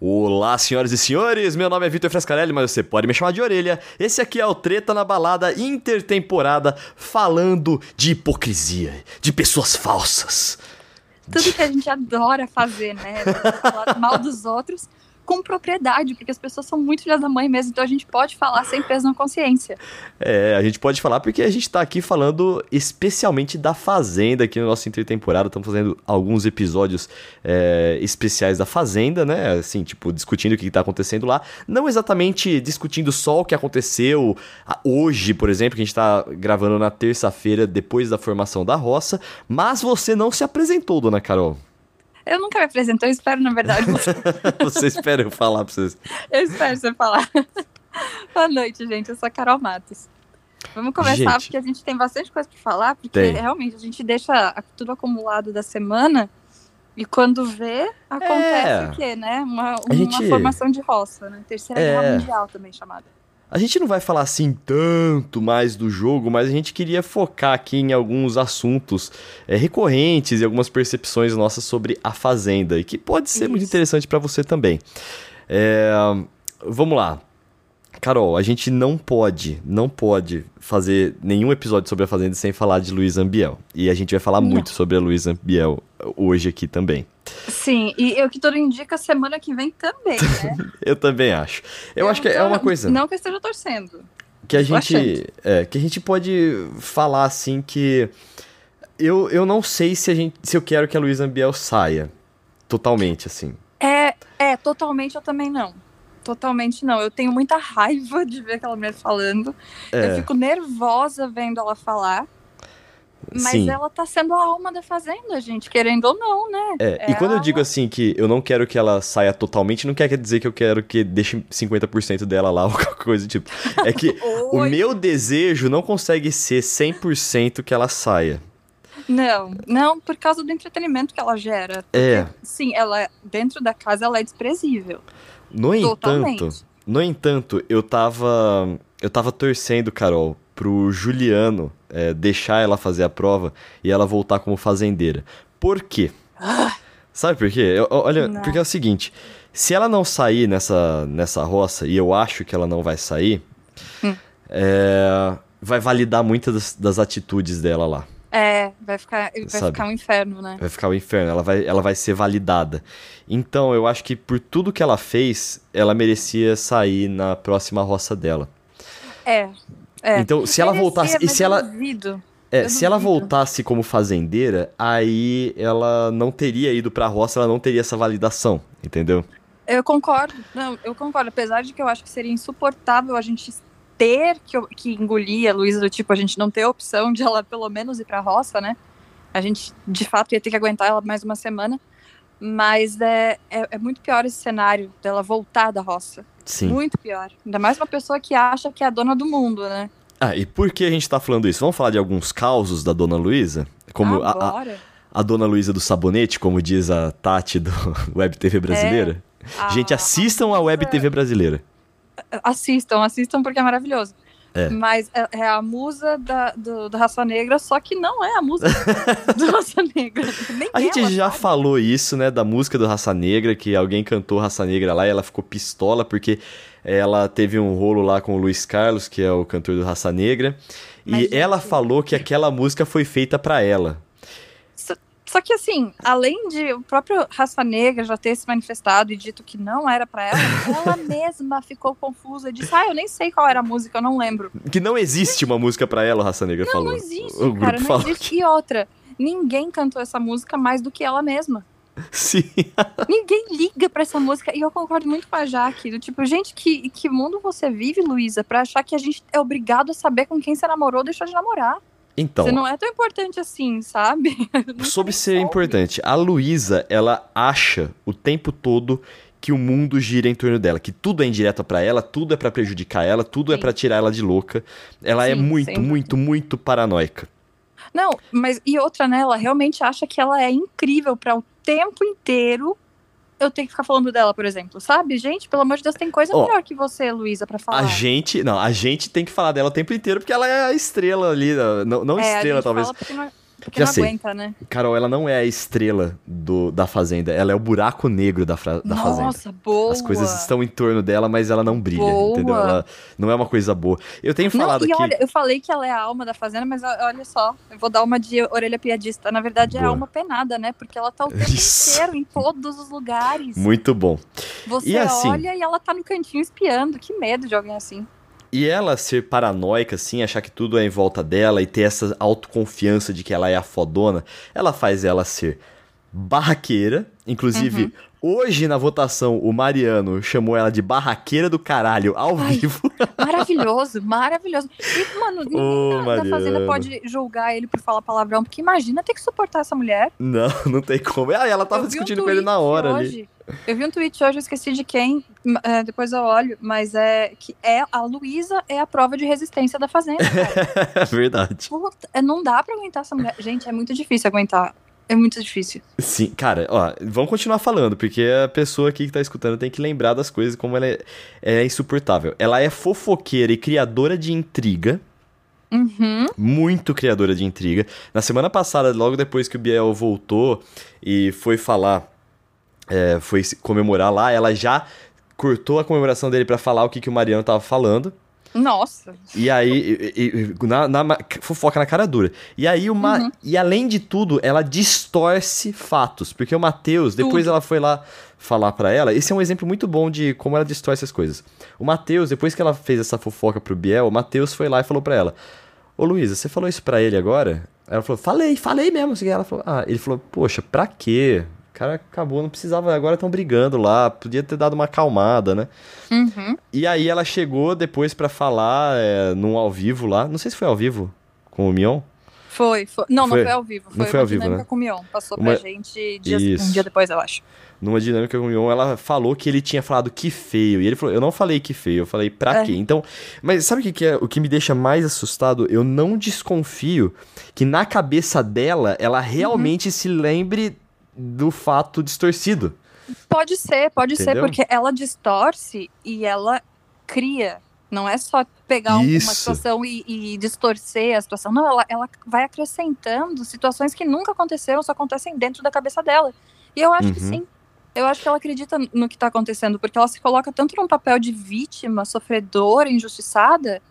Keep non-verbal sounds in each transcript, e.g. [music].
Olá, senhoras e senhores, meu nome é Vitor Frescarelli, mas você pode me chamar de orelha. Esse aqui é o Treta na Balada Intertemporada, falando de hipocrisia, de pessoas falsas. Tudo que a gente adora fazer, né? [laughs] Falar mal dos outros com propriedade, porque as pessoas são muito filhas da mãe mesmo, então a gente pode falar sem peso na consciência. É, a gente pode falar porque a gente tá aqui falando especialmente da Fazenda aqui no nosso intertemporada. Estamos fazendo alguns episódios é, especiais da Fazenda, né? Assim, tipo, discutindo o que tá acontecendo lá. Não exatamente discutindo só o que aconteceu hoje, por exemplo, que a gente tá gravando na terça-feira, depois da formação da roça. Mas você não se apresentou, dona Carol. Eu nunca me apresento, eu espero, na verdade. Você, [laughs] você espera eu falar pra vocês. Eu espero você falar. [laughs] Boa noite, gente. Eu sou a Carol Matos. Vamos começar, gente, porque a gente tem bastante coisa para falar, porque tem. realmente a gente deixa tudo acumulado da semana e quando vê, acontece é. o quê, né? Uma, uma gente... formação de roça, né? Terceira é. Guerra Mundial também chamada. A gente não vai falar assim tanto mais do jogo, mas a gente queria focar aqui em alguns assuntos é, recorrentes e algumas percepções nossas sobre a Fazenda, e que pode ser Isso. muito interessante para você também. É, vamos lá. Carol, a gente não pode, não pode fazer nenhum episódio sobre a Fazenda sem falar de Luiz Ambiel. E a gente vai falar não. muito sobre a Luiz Ambiel hoje aqui também. Sim, e o que tudo indica semana que vem também, né? [laughs] eu também acho. Eu, eu acho que é uma coisa. Não que eu esteja torcendo. Que a gente. É, que a gente pode falar assim que. Eu, eu não sei se, a gente, se eu quero que a Luísa Ambiel saia. Totalmente, assim. É, é, totalmente eu também não. Totalmente não. Eu tenho muita raiva de ver aquela mulher falando. É. Eu fico nervosa vendo ela falar. Mas Sim. ela tá sendo a alma da fazenda, gente, querendo ou não, né? É, é e quando eu digo assim que eu não quero que ela saia totalmente, não quer dizer que eu quero que deixe 50% dela lá [laughs] ou qualquer coisa do tipo. É que [laughs] o meu desejo não consegue ser 100% que ela saia. Não, não, por causa do entretenimento que ela gera. Porque, é. Sim, ela dentro da casa ela é desprezível. No Totalmente. entanto, no entanto, eu tava eu tava torcendo, Carol, pro Juliano é, deixar ela fazer a prova e ela voltar como fazendeira. Por quê? Ah. Sabe por quê? Eu, olha, não. porque é o seguinte: se ela não sair nessa, nessa roça, e eu acho que ela não vai sair, hum. é, vai validar muitas das, das, atitudes dela lá. É, vai ficar, vai ficar um inferno, né? Vai ficar um inferno, ela vai, ela vai ser validada. Então, eu acho que por tudo que ela fez, ela merecia sair na próxima roça dela. É, é. Então, se ela voltasse. E se ela. É, se ela voltasse como fazendeira, aí ela não teria ido pra roça, ela não teria essa validação, entendeu? Eu concordo. Não, eu concordo. Apesar de que eu acho que seria insuportável a gente ter que, que engolir a Luísa do tipo, a gente não ter a opção de ela pelo menos ir pra roça, né? A gente, de fato, ia ter que aguentar ela mais uma semana. Mas é, é, é muito pior esse cenário dela voltar da roça. Sim. Muito pior. Ainda mais uma pessoa que acha que é a dona do mundo, né? Ah, e por que a gente tá falando isso? Vamos falar de alguns causos da Dona Luísa? Como a, a, a, Dona Luísa do Sabonete, como diz a Tati do [laughs] Web TV Brasileira. É. Gente, assistam a Web TV Brasileira. Assistam, assistam porque é maravilhoso. É. Mas é, é, a musa da, do, da raça negra, só que não é a musa [laughs] da raça negra. Nem a gente já sabe. falou isso, né, da música do Raça Negra, que alguém cantou Raça Negra lá e ela ficou pistola porque ela teve um rolo lá com o Luiz Carlos, que é o cantor do Raça Negra, Mas, e gente, ela falou que aquela música foi feita para ela. Só que assim, além de o próprio Raça Negra já ter se manifestado e dito que não era para ela, ela [laughs] mesma ficou confusa e disse: "Ah, eu nem sei qual era a música, eu não lembro". Que não existe uma música para ela, Raça Negra não, falou. Não existe, o cara, não existe. Que... E outra, ninguém cantou essa música mais do que ela mesma. Sim. [laughs] Ninguém liga para essa música. E eu concordo muito com a Jaque. Do tipo, gente, que, que mundo você vive, Luísa, pra achar que a gente é obrigado a saber com quem você namorou ou deixou de namorar? Então. Você não é tão importante assim, sabe? [laughs] Sobre ser importante, a Luísa, ela acha o tempo todo que o mundo gira em torno dela, que tudo é indireta para ela, tudo é para prejudicar ela, tudo é Sim. é para tirar ela de louca. Ela é Sim, é muito, muito, muito paranoica. Não, mas e outra, né? Ela realmente acha que ela é incrível para o tempo inteiro eu tenho que ficar falando dela, por exemplo, sabe? Gente, pelo amor de Deus, tem coisa oh, melhor que você, Luísa, para falar. A gente, não, a gente tem que falar dela o tempo inteiro porque ela é a estrela ali, não, não é, estrela talvez. Porque Já não sei. aguenta, né? Carol, ela não é a estrela do, da Fazenda, ela é o buraco negro da, fra- da Fazenda. Nossa, boa. As coisas estão em torno dela, mas ela não brilha, Boa. entendeu? Ela não é uma coisa boa. Eu tenho Não, falado e aqui. olha, eu falei que ela é a alma da fazenda, mas olha só, eu vou dar uma de orelha piadista. Na verdade, é a Boa. alma penada, né? Porque ela tá o tempo Isso. inteiro em todos os lugares. Muito bom. Você E assim- olha e ela tá no cantinho espiando. Que medo de alguém assim. E ela ser paranoica, assim, achar que tudo é em volta dela e ter essa autoconfiança de que ela é a fodona, ela faz ela ser barraqueira. Inclusive, Uhum. Hoje na votação, o Mariano chamou ela de barraqueira do caralho ao Ai, vivo. [laughs] Maravilhoso, maravilhoso. E, mano, ninguém Ô, da, da fazenda pode julgar ele por falar palavrão, porque imagina ter que suportar essa mulher. Não, [laughs] não tem como. Ah, ela tava Eu vi um discutindo com ele na hora ali. hoje. Eu vi um tweet hoje, eu esqueci de quem, é, depois eu olho, mas é que é a Luísa é a prova de resistência da fazenda. cara. [laughs] É verdade. Puta, é, não dá pra aguentar essa mulher. Gente, é muito difícil aguentar. É muito difícil. Sim, cara, ó, vamos continuar falando, porque a pessoa aqui que tá escutando tem que lembrar das coisas como ela é, é insuportável. Ela é fofoqueira e criadora de intriga. Uhum. muito criadora de intriga. Na semana passada, logo depois que o Biel voltou e foi falar, é, foi comemorar lá, ela já cortou a comemoração dele pra falar o que, que o Mariano tava falando. Nossa. E aí, e- e- e- na, na- fofoca na cara dura. E aí, o Ma- Uhum. e além de tudo, ela distorce fatos. Porque o Matheus, depois ela foi lá falar pra ela. Esse é um exemplo muito bom de como ela distorce as coisas. O Matheus, depois que ela fez essa fofoca pro Biel, o Matheus foi lá e falou pra ela: Ô Luísa, você falou isso pra ele agora? Ela falou: Falei, falei mesmo. assim. Ela falou: Ah, ele falou: Poxa, pra quê? O cara acabou, não precisava, agora estão brigando lá, podia ter dado uma acalmada, né? Uhum. E aí ela chegou depois pra falar é, num ao vivo lá. Não sei se foi ao vivo com o Mion. Foi, foi. Não, Foi. não foi ao vivo. Foi Não foi uma ao vivo, dinâmica né? com o Mion. Passou Uma- pra gente dias- um dia depois, eu acho. Numa dinâmica com o Mion, ela falou que ele tinha falado que feio. E ele falou, eu não falei que feio, eu falei pra É. quê? Então, mas sabe o que, que é o que me deixa mais assustado? Eu não desconfio que na cabeça dela, ela realmente se lembre do fato distorcido. Pode ser, pode ser, Entendeu? porque ela distorce e ela cria. Não é só pegar Isso. uma situação e, e distorcer a situação. Não, ela, ela vai acrescentando situações que nunca aconteceram, só acontecem dentro da cabeça dela. E eu acho que Uhum. sim. Eu acho que ela acredita no que tá acontecendo, porque ela se coloca tanto num papel de vítima, sofredora, injustiçada,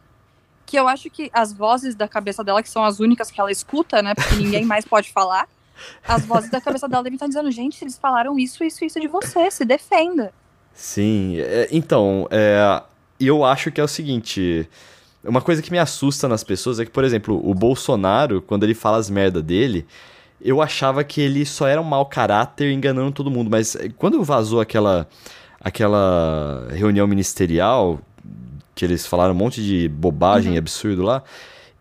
que eu acho que as vozes da cabeça dela, que são as únicas que ela escuta, né? Porque ninguém [laughs] mais pode falar. As vozes da cabeça dela devem estar dizendo, gente, eles falaram isso, isso, isso de você, se defenda. Sim, é, então, é, eu acho que é o seguinte. Uma coisa que me assusta nas pessoas é que, por exemplo, o Bolsonaro, quando ele fala as merda dele, eu achava que ele só era um mau caráter enganando todo mundo. Mas eh, quando vazou aquela, aquela reunião ministerial, que eles falaram um monte de bobagem e absurdo lá,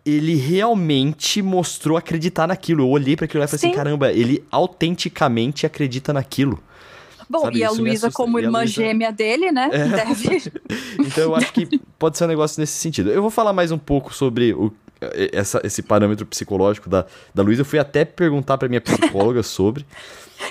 ele realmente mostrou acreditar naquilo. Eu olhei pra aquilo lá e falei assim: Sim. caramba, ele autenticamente acredita naquilo. Bom, Sabe, e a Luísa, como irmã Luísa- gêmea dele, né? Deve. [laughs] Então eu acho que pode ser um negócio nesse sentido. Eu vou falar mais um pouco sobre o, essa- esse parâmetro psicológico da, da Luísa. Eu fui até perguntar pra minha psicóloga [laughs] sobre.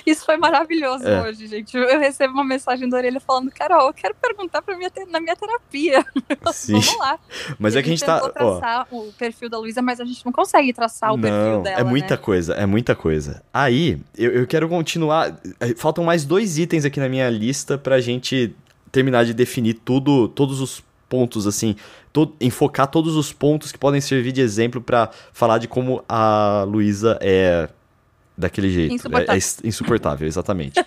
Isso foi maravilhoso É. hoje, gente. Eu recebo uma mensagem da orelha falando, Carol, eu quero perguntar pra minha na minha terapia. [laughs] Sim. Vamos lá. Mas é que a gente tá. tentou Ó, traçar o perfil da Luísa, mas a gente não consegue traçar o perfil não, dela. é muita né? coisa, é muita coisa. Aí, eu, eu quero continuar. eh, Faltam mais dois itens aqui na minha lista pra gente terminar de definir tudo, todos os pontos, assim, to- enfocar todos os pontos que podem servir de exemplo pra falar de como a Luísa é daquele jeito. Insuportável. É, é ins- insuportável, exatamente.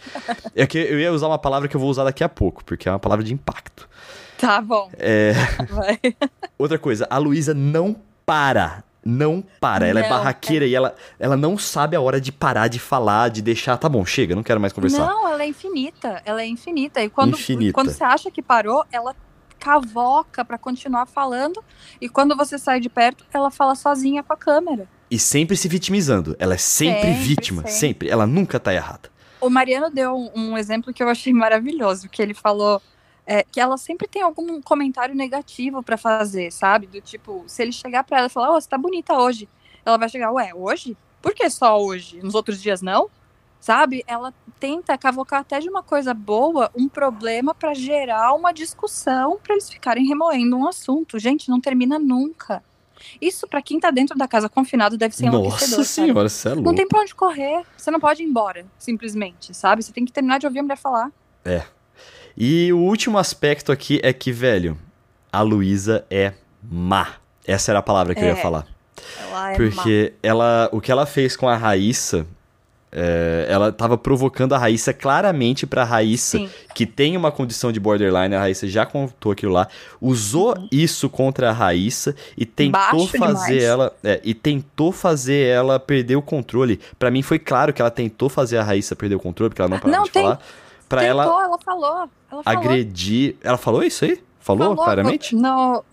é que eu ia usar uma palavra que eu vou usar daqui a pouco, porque é uma palavra de impacto. Tá bom, É, vai. [laughs] Outra coisa, a Luísa não para. Não para. Ela é Não, barraqueira e ela, ela não sabe a hora de parar de falar, de deixar. Tá bom, chega, não quero mais conversar. Não, ela é infinita. Ela é infinita. E quando, Infinita. quando você acha que parou, ela cavoca pra continuar falando. E quando você sai de perto, ela fala sozinha com a câmera. E sempre se vitimizando. Ela é sempre, Sempre, vítima, sempre. sempre. Ela nunca tá errada. O Mariano deu um, exemplo que eu achei maravilhoso, que ele falou é, que ela sempre tem algum comentário negativo pra fazer, sabe? Do tipo, se ele chegar pra ela e falar, ô, você tá bonita hoje, ela vai chegar, ué, hoje? Por que só hoje? Nos outros dias não? Sabe? Ela tenta cavocar até de uma coisa boa um problema pra gerar uma discussão pra eles ficarem remoendo um assunto. Gente, não termina nunca. Isso, para quem tá dentro da casa confinado, deve ser enlouquecedor. Nossa senhora, você é louco. Não tem pra onde correr. Você não pode ir embora, simplesmente, sabe? Você tem que terminar de ouvir a mulher falar. É. E o último aspecto aqui é que, velho, a Luísa é má. Essa era a palavra que é. eu ia é. falar. Ela é Porque má. ela, o que ela fez com a Raíssa é, ela estava provocando a Raíssa claramente para a Raíssa, Sim. que tem uma condição de borderline, a Raíssa já contou aquilo lá, usou uhum. isso contra a Raíssa e tentou Baixo fazer demais. ela é, e tentou fazer ela perder o controle. Para mim foi claro que ela tentou fazer a Raíssa perder o controle, porque ela não parava não, de tem, falar. Para ela, ela falou, ela agredir, ela falou isso aí? Falou, falou claramente? No,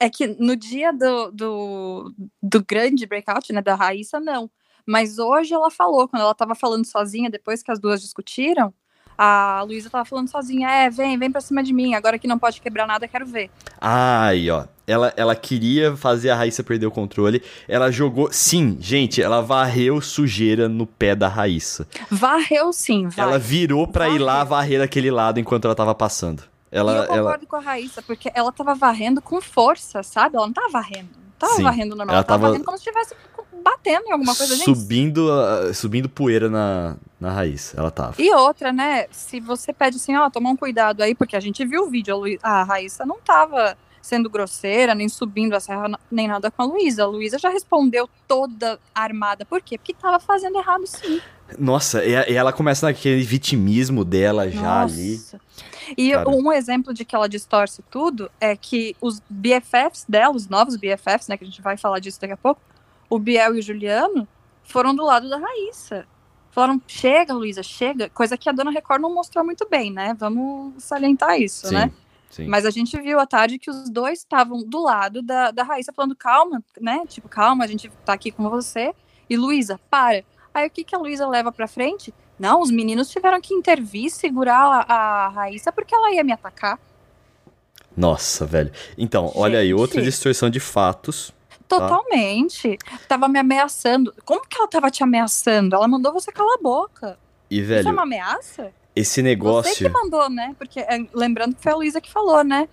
é que no dia do, do, do grande breakout, né, da Raíssa, não. Mas hoje ela falou, quando ela tava falando sozinha, depois que as duas discutiram, a Luísa tava falando sozinha, é, vem, vem pra cima de mim, agora que não pode quebrar nada, quero ver. Ai, ó. Ela, ela queria fazer a Raíssa perder o controle. Ela jogou. Sim, gente, ela varreu sujeira no pé da Raíssa. Varreu sim, vai. Ela virou pra varreu. ir lá varrer daquele lado enquanto ela tava passando. Ela, e eu concordo ela... com a Raíssa, porque ela tava varrendo com força, sabe? Ela não tava varrendo. Não tava sim, varrendo normal, ela tava varrendo como se tivesse batendo em alguma coisa, subindo, gente. Subindo poeira na, na raiz, ela tava. E outra, né? Se você pede assim, ó, toma um cuidado aí, porque a gente viu o vídeo, a, Lu... a Raíssa não tava sendo grosseira, nem subindo a serra, nem nada com a Luísa. A Luísa já respondeu toda armada. Por quê? Porque tava fazendo errado sim. Nossa, e ela começa naquele vitimismo dela já Nossa. ali. E Cara. um exemplo de que ela distorce tudo é que os BFFs dela, os novos BFFs, né, que a gente vai falar disso daqui a pouco, o Biel e o Juliano foram do lado da Raíssa. Falaram, chega, Luísa, chega. Coisa que a Dona Record não mostrou muito bem, né? Vamos salientar isso, sim, né? Sim. Mas a gente viu à tarde que os dois estavam do lado da, da Raíssa, falando, calma, né? Tipo, calma, a gente tá aqui com você. E Luísa, para. Aí o que, que a Luísa leva pra frente? Não, os meninos tiveram que intervir, segurar a, a Raíssa, porque ela ia me atacar. Nossa, velho. Então, gente. olha aí, outra distorção de fatos. Totalmente. Tá? Tava me ameaçando. Como que ela tava te ameaçando? Ela mandou você calar a boca. E, velho. Isso é uma ameaça? Esse negócio. Você que mandou, né? Porque é, lembrando que foi a Luísa que falou, né?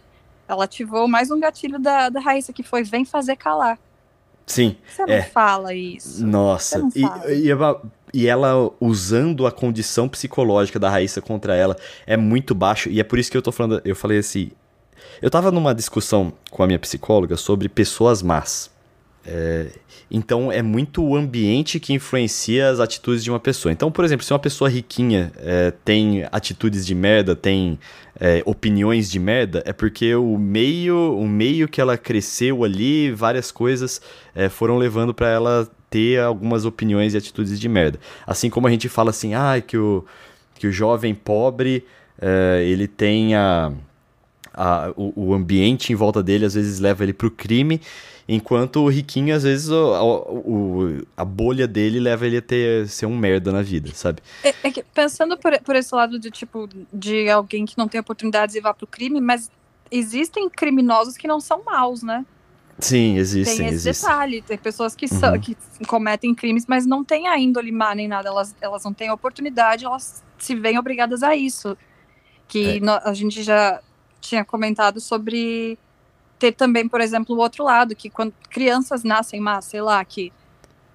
Ela ativou mais um gatilho da, da Raíssa, que foi vem fazer calar. Sim. Você não é. fala isso. Nossa. Não e, e, e, ela usando a condição psicológica da Raíssa contra ela é muito baixo. E é por isso que eu tô falando. Eu falei assim. Eu tava numa discussão com a minha psicóloga sobre pessoas más. É, então é muito o ambiente que influencia as atitudes de uma pessoa. Então, por exemplo, se uma pessoa riquinha é, tem atitudes de merda, tem é, opiniões de merda, é porque o meio, o meio que ela cresceu ali, várias coisas é, foram levando para ela ter algumas opiniões e atitudes de merda. Assim como a gente fala assim, ah, que o, que o jovem pobre é, ele tem a, a, o, o ambiente em volta dele às vezes leva ele para o crime Enquanto o riquinho, às vezes, o, o, a bolha dele leva ele a ter, ser um merda na vida, sabe? É, é que, pensando por, por esse lado de, tipo, de alguém que não tem oportunidades e vá pro crime, mas existem criminosos que não são maus, né? Sim, existem. Tem esse existem. detalhe. Tem pessoas que, são, uhum. que cometem crimes, mas não têm a índole má nem nada. Elas, elas não têm oportunidade, elas se veem obrigadas a isso. Que é. no, a gente já tinha comentado sobre ter também, por exemplo, o outro lado, que quando crianças nascem más, sei lá, que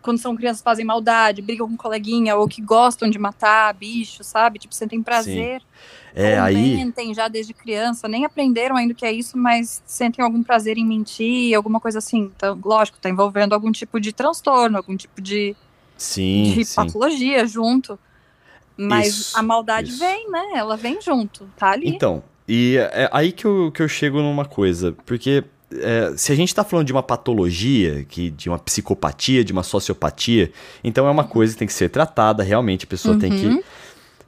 quando são crianças fazem maldade, brigam com coleguinha, ou que gostam de matar bicho, sabe? Tipo, sentem prazer. Sim. É, aí... Mentem já desde criança, nem aprenderam ainda o que é isso, mas sentem algum prazer em mentir, alguma coisa assim. Então, lógico, tá envolvendo algum tipo de transtorno, algum tipo de, sim, de sim. patologia junto. Mas isso, a maldade isso. vem, né? Ela vem junto, tá ali. Então, e é aí que eu, que eu chego numa coisa, porque é, se a gente está falando de uma patologia, que, de uma psicopatia, de uma sociopatia, então é uma coisa que tem que ser tratada, realmente a pessoa uhum. tem que. Uhum.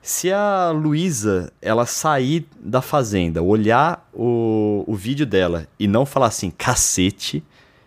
Se a Luísa, ela sair da fazenda, olhar o, o vídeo dela e não falar assim, cacete,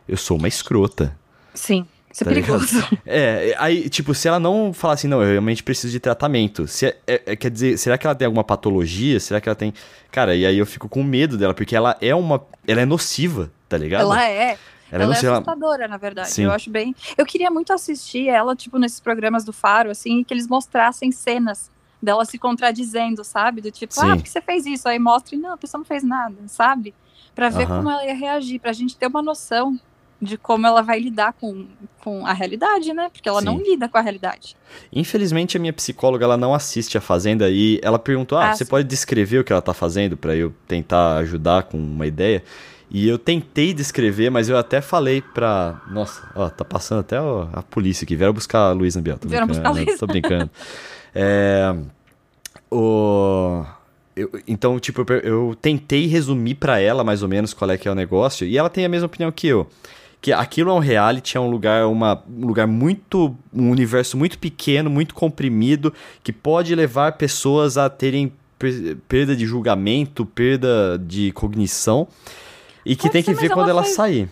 eu sou uma escrota. Sim. Isso é tá perigoso. Ligado? [laughs] É, aí, tipo, se ela não falar assim, não, eu realmente preciso de tratamento, se é, é, é, quer dizer, será que ela tem alguma patologia? Será que ela tem. Cara, e aí eu fico com medo dela, porque ela é uma. Ela é nociva, tá ligado? Ela é. Ela, ela é, é assustadora, na verdade. Sim. Eu acho bem. Eu queria muito assistir ela, tipo, nesses programas do Faro, assim, que eles mostrassem cenas dela se contradizendo, sabe? Do tipo, Sim. ah, por que você fez isso? Aí mostra e não, a pessoa não fez nada, sabe? Pra ver como ela ia reagir, pra gente ter uma noção de como ela vai lidar com, com a realidade, né? Porque ela Sim. não lida com a realidade. Infelizmente, a minha psicóloga ela não assiste a Fazenda e ela perguntou: Ah, Ah, você sim. pode descrever o que ela tá fazendo pra eu tentar ajudar com uma ideia? E eu tentei descrever, mas eu até falei pra. Nossa, ó, tá passando até ó, a polícia aqui. Vieram buscar a Luísa Ambiel. Tô Vieram buscar a Luísa. tô brincando. [laughs] É, o. eu- então, tipo, eu, eu tentei resumir pra ela mais ou menos qual é que é o negócio, e ela tem a mesma opinião que eu. Que aquilo é um reality, é um lugar, uma, um lugar muito. um universo muito pequeno, muito comprimido, que pode levar pessoas a terem per- perda de julgamento, perda de cognição. E que Pode tem ser, que ver quando ela ela faz- sair.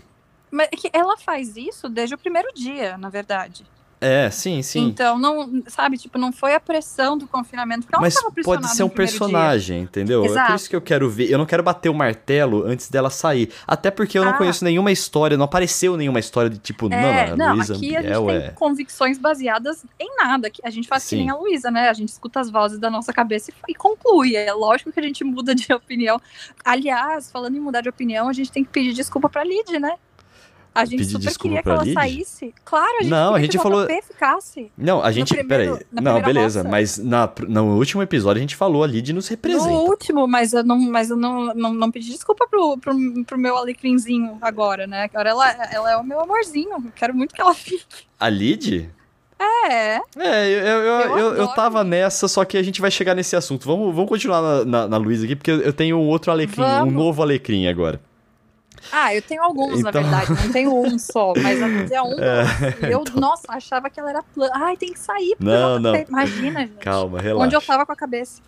Mas é que ela faz isso desde o primeiro dia, na verdade. É, sim, sim. Então, não, sabe, tipo, não foi a pressão do confinamento, porque Mas não pode ser um primeiro dia. personagem, entendeu? É por Exato. isso que eu quero ver. Eu não quero bater o martelo antes dela sair. Até porque eu não Ah. conheço nenhuma história, não apareceu nenhuma história de tipo, É, não, não, a Luísa aqui a gente Ambiel tem é. convicções baseadas em nada. que A gente faz Sim. que nem a Luísa, né? A gente escuta as vozes da nossa cabeça e, e conclui. É lógico que a gente muda de [laughs] opinião. Aliás, falando em mudar de opinião, a gente tem que pedir desculpa pra Lid, né? A gente Pedir super desculpa queria que ela Lid? saísse. Claro, a gente Não, a gente que o falou- ficasse. Não, a gente. primeiro- peraí. Não, beleza. roça. Mas na, no último episódio a gente falou, a Lid nos representa. No último, mas eu não, mas eu não, não, não pedi desculpa pro, pro, pro meu alecrinzinho agora, né? Agora ela, ela é o meu amorzinho. Eu quero muito que ela fique. A Lid? É, É, eu, eu, eu, Eu tava nessa, só que a gente vai chegar nesse assunto. Vamos, vamos continuar na, na, Luísa aqui, porque eu tenho um outro alecrim, um novo alecrim agora. Ah, eu tenho alguns, na Então- verdade. Não tenho um só, mas a Liz é um. [laughs] E eu, nossa, achava que ela era plana. Ai, tem que sair. Não, não. Imagina, gente. Calma, Onde eu relaxa. tava com a cabeça.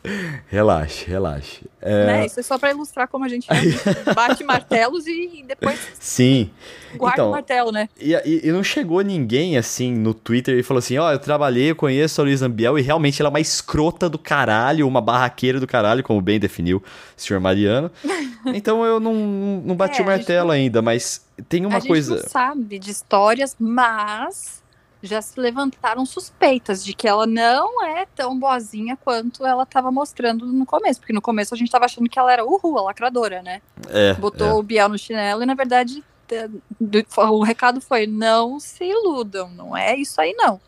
Relaxe, relaxe. É, Né? Isso é só pra ilustrar como a gente [laughs] bate martelos e depois Sim. guarda Então, o martelo, né? E, e- e não chegou ninguém assim no Twitter e falou assim: Ó, eu trabalhei, eu conheço a Luísa Ambiel e realmente ela é uma escrota do caralho, uma barraqueira do caralho, como bem definiu o senhor Mariano. [laughs] Então eu não, não bati É, o a gente martelo ainda, mas tem uma a gente coisa. não sabe de histórias, mas já se levantaram suspeitas de que ela não é tão boazinha quanto ela tava mostrando no começo. Porque no começo a gente tava achando que ela era uhul, a lacradora, né? É, botou é. o Biel no chinelo e na verdade o recado foi não se iludam, não é isso aí não.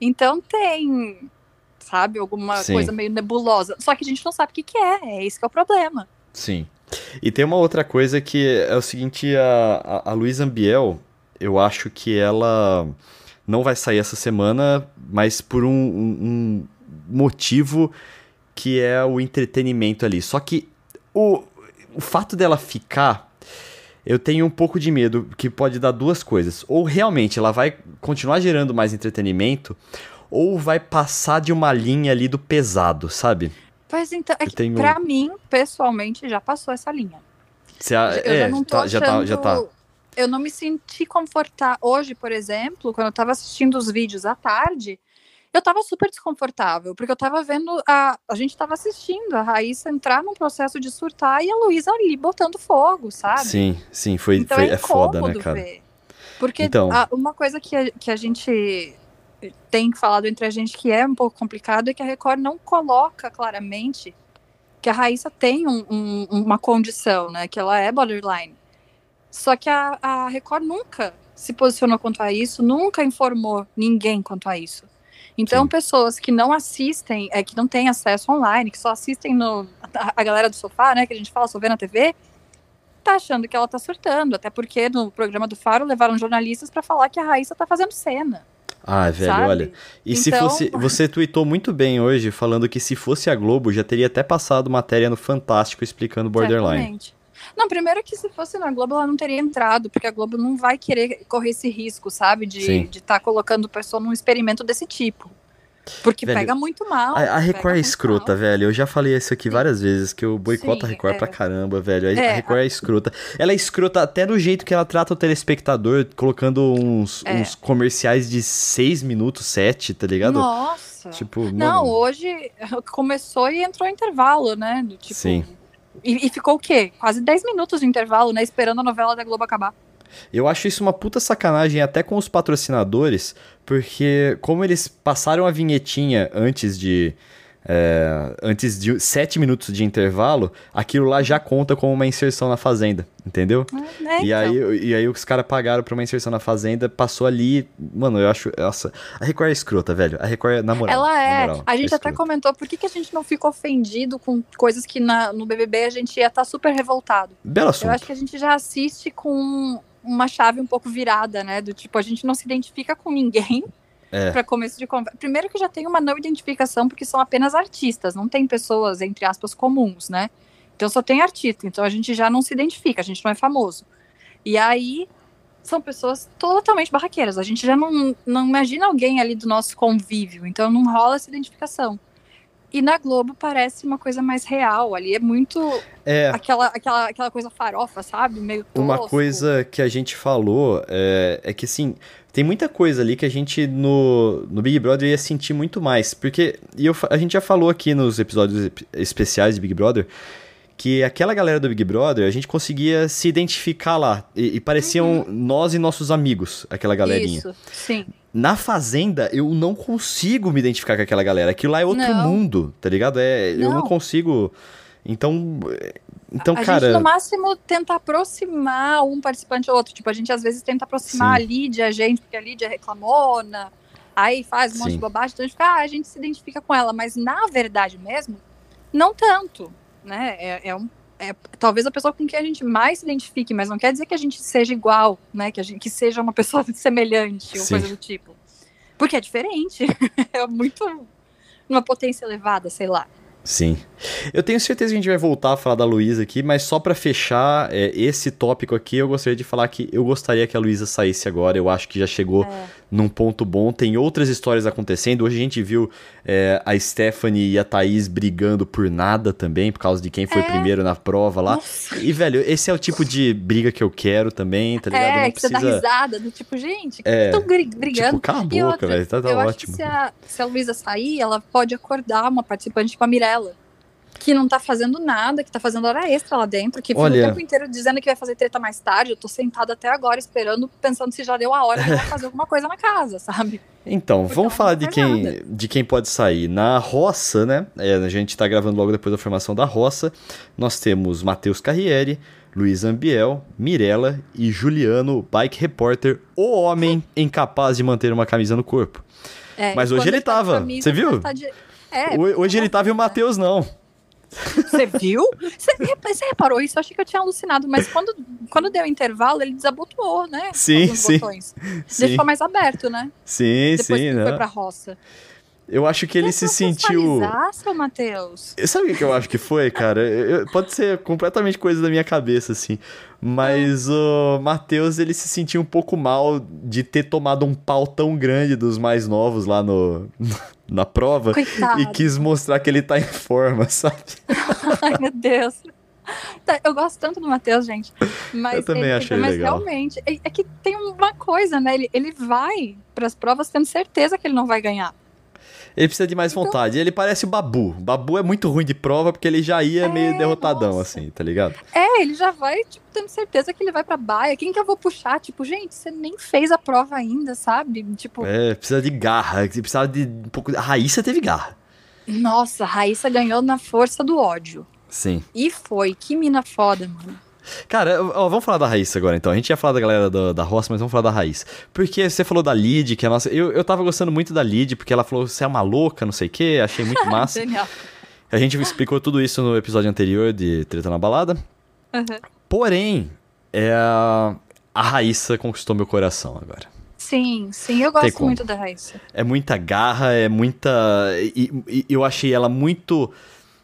Então tem, sabe, alguma Sim. coisa meio nebulosa. Só que a gente não sabe o que, que é, é esse que é o problema. Sim. E tem uma outra coisa que é o seguinte: a, a, a Luísa Ambiel, eu acho que ela não vai sair essa semana, mas por um, um- um motivo que é o entretenimento ali. Só que o, o fato dela ficar. Eu tenho um pouco de medo que pode dar duas coisas. Ou realmente ela vai continuar gerando mais entretenimento, ou vai passar de uma linha ali do pesado, sabe? Pois então, é tenho- pra mim, pessoalmente, já passou essa linha. Você, a- eu é, já não tô tá- já, tá, já tá. Eu não me senti confortável. Hoje, por exemplo, quando eu tava assistindo os vídeos à tarde, eu tava super desconfortável, porque eu tava vendo a. A gente tava assistindo a Raíssa entrar num processo de surtar e a Luísa ali botando fogo, sabe? Sim, sim, foi, então foi- é, é foda, né, cara? ver. Porque Então. a- uma coisa que a, que a gente tem falado entre a gente que é um pouco complicado é que a Record não coloca claramente que a Raíssa tem um- um- uma condição, né? Que ela é borderline. Só que a, a Record nunca se posicionou quanto a isso, nunca informou ninguém quanto a isso. Então, Sim. pessoas que não assistem, é, que não têm acesso online, que só assistem no. A, a galera do sofá, né? Que a gente fala, só vê na TV, tá achando que ela tá surtando. Até porque no programa do Faro levaram jornalistas pra falar que a Raíssa tá fazendo cena. Ah, velho, sabe? olha. E se Então- fosse. Você tweetou muito bem hoje, falando que se fosse a Globo, já teria até passado matéria no Fantástico explicando Borderline. Certamente. Não, primeiro que se fosse na Globo, ela não teria entrado, porque a Globo não vai querer correr esse risco, sabe? De estar colocando pessoa num experimento desse tipo. Porque Velho, pega muito mal. A, a Record é escrota, mal. velho. Eu já falei isso aqui várias vezes, que eu boicoto Sim, a Record é. pra caramba, velho. A, a É, Record é escrota. Ela é escrota até no jeito que ela trata o telespectador, colocando uns, É. uns comerciais de 6 minutos, 7, tá ligado? Nossa. Tipo, Não, mano, hoje começou e entrou intervalo, né? Tipo, Sim. E, e ficou o quê? Quase 10 minutos de intervalo, né? Esperando a novela da Globo acabar. Eu acho isso uma puta sacanagem até com os patrocinadores, porque como eles passaram a vinhetinha antes de, é, antes de sete minutos de intervalo, aquilo lá já conta como uma inserção na fazenda, entendeu? É, E então. aí, e aí os caras pagaram pra uma inserção na fazenda, passou ali. Mano, eu acho. Nossa, a Record é escrota, velho. A Record é, na moral. Ela é. moral, a gente até escrota. comentou por que, que a gente não fica ofendido com coisas que na- no BBB a gente ia estar super revoltado. Belo Eu acho que a gente já assiste com uma chave um pouco virada, né? Do tipo, a gente não se identifica com ninguém É. para começo de conversa. Primeiro que já tem uma não identificação, porque são apenas artistas, não tem pessoas, entre aspas, comuns, né? Então só tem artista, então a gente já não se identifica, a gente não é famoso. E aí são pessoas totalmente barraqueiras, a gente já não, não imagina alguém ali do nosso convívio, então não rola essa identificação. E na Globo parece uma coisa mais real, ali é muito É. aquela, aquela, aquela coisa farofa, sabe? Meio Uma tosco. coisa que a gente falou é, é que, assim, tem muita coisa ali que a gente no, no Big Brother ia sentir muito mais. Porque e eu, a gente já falou aqui nos episódios ep- especiais de Big Brother que aquela galera do Big Brother a gente conseguia se identificar lá. E, e pareciam nós e nossos amigos, aquela galerinha. Isso, sim. Na Fazenda, eu não consigo me identificar com aquela galera. Aquilo lá é outro Não. mundo, tá ligado? É, Eu não Não. consigo. Então. Então, a cara. gente, no máximo, tenta aproximar um participante ou outro. Tipo, a gente às vezes tenta aproximar Sim. a Lídia, a gente, porque a Lídia é reclamona, aí faz um monte Sim. de bobagem, então a gente fica, ah, a gente se identifica com ela, mas na verdade mesmo, não tanto, né? É, é um. é talvez a pessoa com quem a gente mais se identifique, mas não quer dizer que a gente seja igual, né? Que, a gente, que seja uma pessoa [laughs] semelhante ou Sim. coisa do tipo. Porque é diferente. [laughs] é muito. Uma potência elevada, sei lá. Sim. Eu tenho certeza que a gente vai voltar a falar da Luísa aqui, mas só pra fechar é, esse tópico aqui, eu gostaria de falar que eu gostaria que a Luísa saísse agora. Eu acho que já chegou É. num ponto bom. Tem outras histórias acontecendo. Hoje a gente viu é, a Stephanie e a Thaís brigando por nada também, por causa de quem foi É. primeiro na prova lá. Nossa. E, velho, esse é o tipo de briga que eu quero também, tá ligado? É, Não que você dá precisa. risada, do tipo, gente, que É, estão brigando. Tipo, cala a boca, outra, velho. Tá, tá eu acho ótimo. que se a, se a Luísa sair, ela pode acordar uma participante tipo a Mirella. Que não tá fazendo nada, que tá fazendo hora extra lá dentro, que fica o tempo inteiro dizendo que vai fazer treta mais tarde. Eu tô sentada até agora esperando, pensando se já deu a hora de [laughs] fazer alguma coisa na casa, sabe? Então, Porque vamos falar de quem, nada. de quem pode sair. Na roça, né? é, a gente tá gravando logo depois da formação da roça. Nós temos Matheus Carriere, Luiz Ambiel, Mirella e Juliano, bike repórter, o homem [laughs] incapaz de manter uma camisa no corpo. É, Mas hoje ele tá tava, camisa, você viu? tá de- É, Ho- Hoje ele tava e o Matheus não. Você viu? Você, você reparou isso? Eu achei que eu tinha alucinado, mas quando, quando deu intervalo, ele desabotoou, né? Sim, sim. botões. Sim, Deixou mais aberto, né? sim, Depois sim. Não. foi pra roça. Eu acho que ele se sentiu. Seu Matheus. Sabe o que eu acho que foi, cara? Eu- pode ser completamente coisa da minha cabeça, assim. Mas o Matheus, ele se sentiu um pouco mal de ter tomado um pau tão grande dos mais novos lá no, [laughs] na prova. Coitado. E quis mostrar que ele tá em forma, sabe? [laughs] Ai, meu Deus. Tá, Eu gosto tanto do Matheus, gente. Mas Eu também ele- acho ele Mas legal. realmente, é, é que tem uma coisa, né? Ele, ele vai pras provas tendo certeza que ele não vai ganhar. Ele precisa de mais Então- vontade. Ele parece o Babu. Babu é muito ruim de prova porque ele já ia É, meio derrotadão, nossa. assim, tá ligado? É, ele já vai, tipo, tendo certeza que ele vai pra baia. Quem que eu vou puxar? Tipo, gente, você nem fez a prova ainda, sabe? Tipo, É, precisa de garra. Precisa de um pouco. A Raíssa teve garra. nossa, a Raíssa ganhou na força do ódio. Sim. E foi, que mina foda, mano. Cara, ó, vamos falar da Raíssa agora então. A gente ia falar da galera da, da roça, mas vamos falar da Raíssa. Porque você falou da Lid, que é a nossa. Eu, eu tava gostando muito da Lid, porque ela falou você é uma louca, não sei o quê. Achei muito [laughs] massa. Genial. a gente explicou tudo isso no episódio anterior de Treta na Balada. Uhum. Porém, é, a Raíssa conquistou meu coração agora. Sim, sim, eu gosto muito da Raíssa. É muita garra, é muita. E, e eu achei ela muito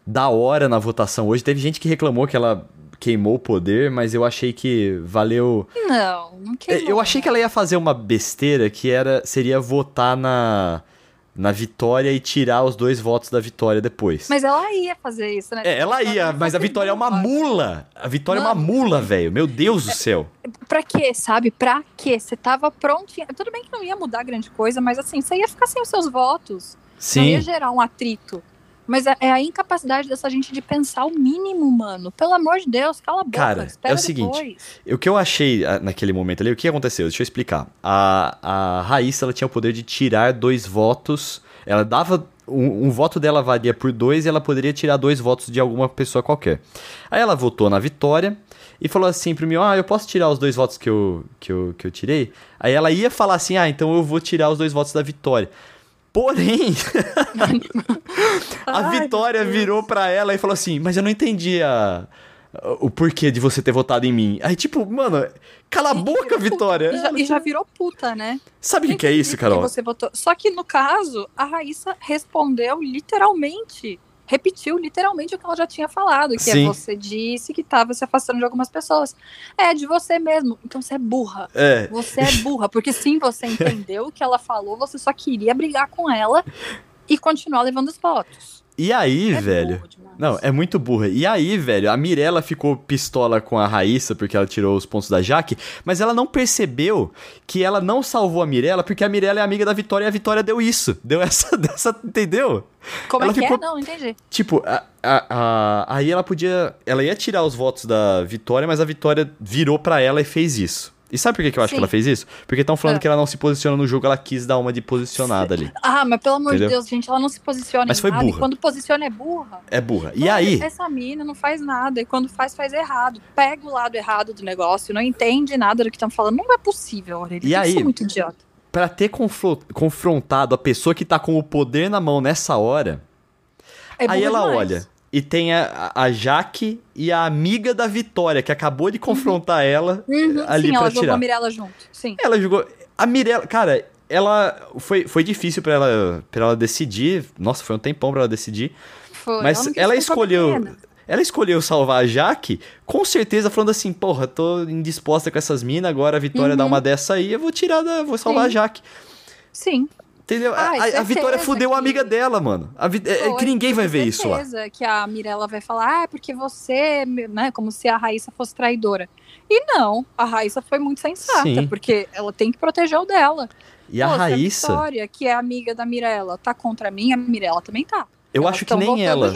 da hora na votação hoje. Teve gente que reclamou que ela queimou o poder, mas eu achei que valeu. Não, não É, queimou. Eu achei que ela ia fazer uma besteira que era seria votar na, na vitória e tirar os dois votos da vitória depois. Mas ela ia fazer isso, né? É, ela ia, mas a vitória é uma mula. A vitória é uma Mano. mula, velho. Meu Deus do céu. Pra quê, sabe? Pra quê? Você tava prontinha. Tudo bem que não ia mudar grande coisa, mas assim, você ia ficar sem os seus votos. Não ia Sim. gerar um atrito. Mas é é a incapacidade dessa gente de pensar o mínimo, mano. Pelo amor de Deus, cala a boca. Cara, é o seguinte, depois. O que eu achei ah, naquele momento ali, o que aconteceu? Deixa eu explicar. A, a Raíssa, ela tinha o poder de tirar dois votos. Ela dava um, um, voto dela valia por dois e ela poderia tirar dois votos de alguma pessoa qualquer. Aí ela votou na vitória e falou assim pro meu, ah, eu posso tirar os dois votos que eu, que eu, que eu tirei? Aí ela ia falar assim, ah, então eu vou tirar os dois votos da vitória. Porém, [laughs] a Vitória virou pra ela e falou assim: Mas eu não entendi a, o porquê de você ter votado em mim. Aí, tipo, mano, cala a boca, Vitória. E já, e já, virou puta, né? Sabe o que, que é isso, Carol? Você votou. Só que no caso, a Raíssa respondeu literalmente repetiu literalmente o que ela já tinha falado, que é Sim. é você disse que estava se afastando de algumas pessoas. É, de você mesmo. Então você é burra. É. Você é burra, porque sim, você [laughs] entendeu o que ela falou, você só queria brigar com ela e continuar levando os votos. E aí, é velho. Não, é muito burra. E aí, velho, a Mirella ficou pistola com a Raíssa porque ela tirou os pontos da Jaque, mas ela não percebeu que ela não salvou a Mirella porque a Mirella é amiga da Vitória e a Vitória deu isso. [laughs] Deu essa, [laughs] dessa, entendeu? Como ela é que é? ficou, é? Não, entendi. Tipo, a, a, a, aí ela podia. Ela ia tirar os votos da Vitória, mas a Vitória virou para ela e fez isso. E sabe por que, que eu acho Sim. que ela fez isso? Porque estão falando é. que ela não se posiciona no jogo, ela quis dar uma de posicionada ali. Ah, mas pelo amor de Deus, gente, ela não se posiciona mas foi nada. burra. Quando posiciona é burra. É burra. E aí? Essa mina não faz nada. E quando faz, faz errado. Pega o lado errado do negócio, não entende nada do que estão falando. Não é possível, Aurelia. E aí? Isso é muito idiota. Pra ter confrontado a pessoa que tá com o poder na mão nessa hora, é aí ela demais. olha e tem a, a Jaque e a amiga da Vitória, que acabou de confrontar uhum. ela uhum. ali Sim, pra ela tirar. jogou a Mirella junto. Sim. Ela jogou. A Mirella, cara, ela. Foi, foi difícil para ela, pra ela decidir. Nossa, foi um tempão pra ela decidir. Foi. Mas ela, ela escolheu. Ela escolheu salvar a Jaque, com certeza falando assim, porra, tô indisposta com essas minas, agora a Vitória uhum. dá uma dessa aí, eu vou tirar da. vou salvar Sim. a Jaque. Sim. Entendeu? Ai, a, a, Vitória fudeu que... a amiga dela, mano. A vi... é, que ninguém vai ver isso lá. que a Mirella vai falar, ah, é porque você, né, como se a Raíssa fosse traidora. E não, a Raíssa foi muito sensata, Sim. porque ela tem que proteger o dela. E Pô, a Raíssa. A Vitória, que é amiga da Mirella, tá contra mim, a Mirella também tá. Eu Elas acho que nem ela.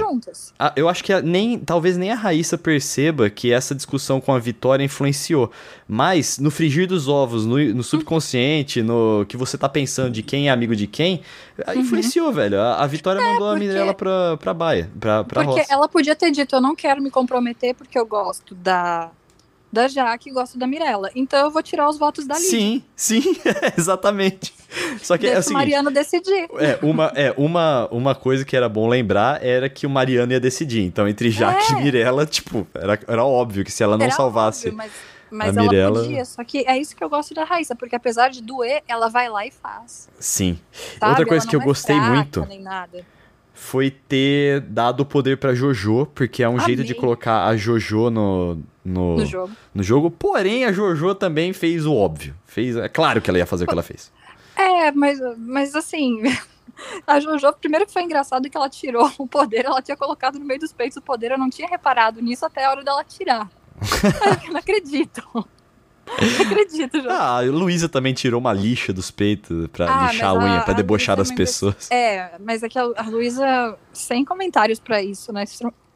A, eu acho que a, nem, talvez nem a Raíssa perceba que essa discussão com a Vitória influenciou. Mas no frigir dos ovos, no, no subconsciente, no que você tá pensando de quem é amigo de quem, uhum. influenciou, velho. A, a Vitória é, mandou porque... a Mirella pra, pra baia, pra, pra Porque roça. ela podia ter dito: eu não quero me comprometer porque eu gosto da da Jaque e gosto da Mirella. Então eu vou tirar os votos da Lídia. Sim, sim, [laughs] exatamente. Só que Deixa é o seguinte, Mariano decidir. É, uma, é uma, uma coisa que era bom lembrar era que o Mariano ia decidir. Então, entre Jaque é. e Mirella, tipo, era, era óbvio que se ela não era salvasse. Óbvio, mas... Mas a ela Mirella... podia, só que é isso que eu gosto da Raíssa, porque apesar de doer, ela vai lá e faz. Sim. Sabe? Outra coisa que eu é gostei muito foi ter dado o poder para Jojo, porque é um Amei. jeito de colocar a Jojo no, no, no, jogo. no jogo. Porém, a Jojo também fez o óbvio. Fez, é claro que ela ia fazer o que ela fez. É, mas, mas assim, [laughs] a Jojo, primeiro que foi engraçado que ela tirou o poder, ela tinha colocado no meio dos peitos o poder, eu não tinha reparado nisso até a hora dela tirar. [laughs] eu não acredito. Não acredito. Ah, a Luísa também tirou uma lixa dos peitos pra ah, lixar a unha, a, pra debochar das pessoas. É, mas é que a, a Luísa, sem comentários pra isso, né?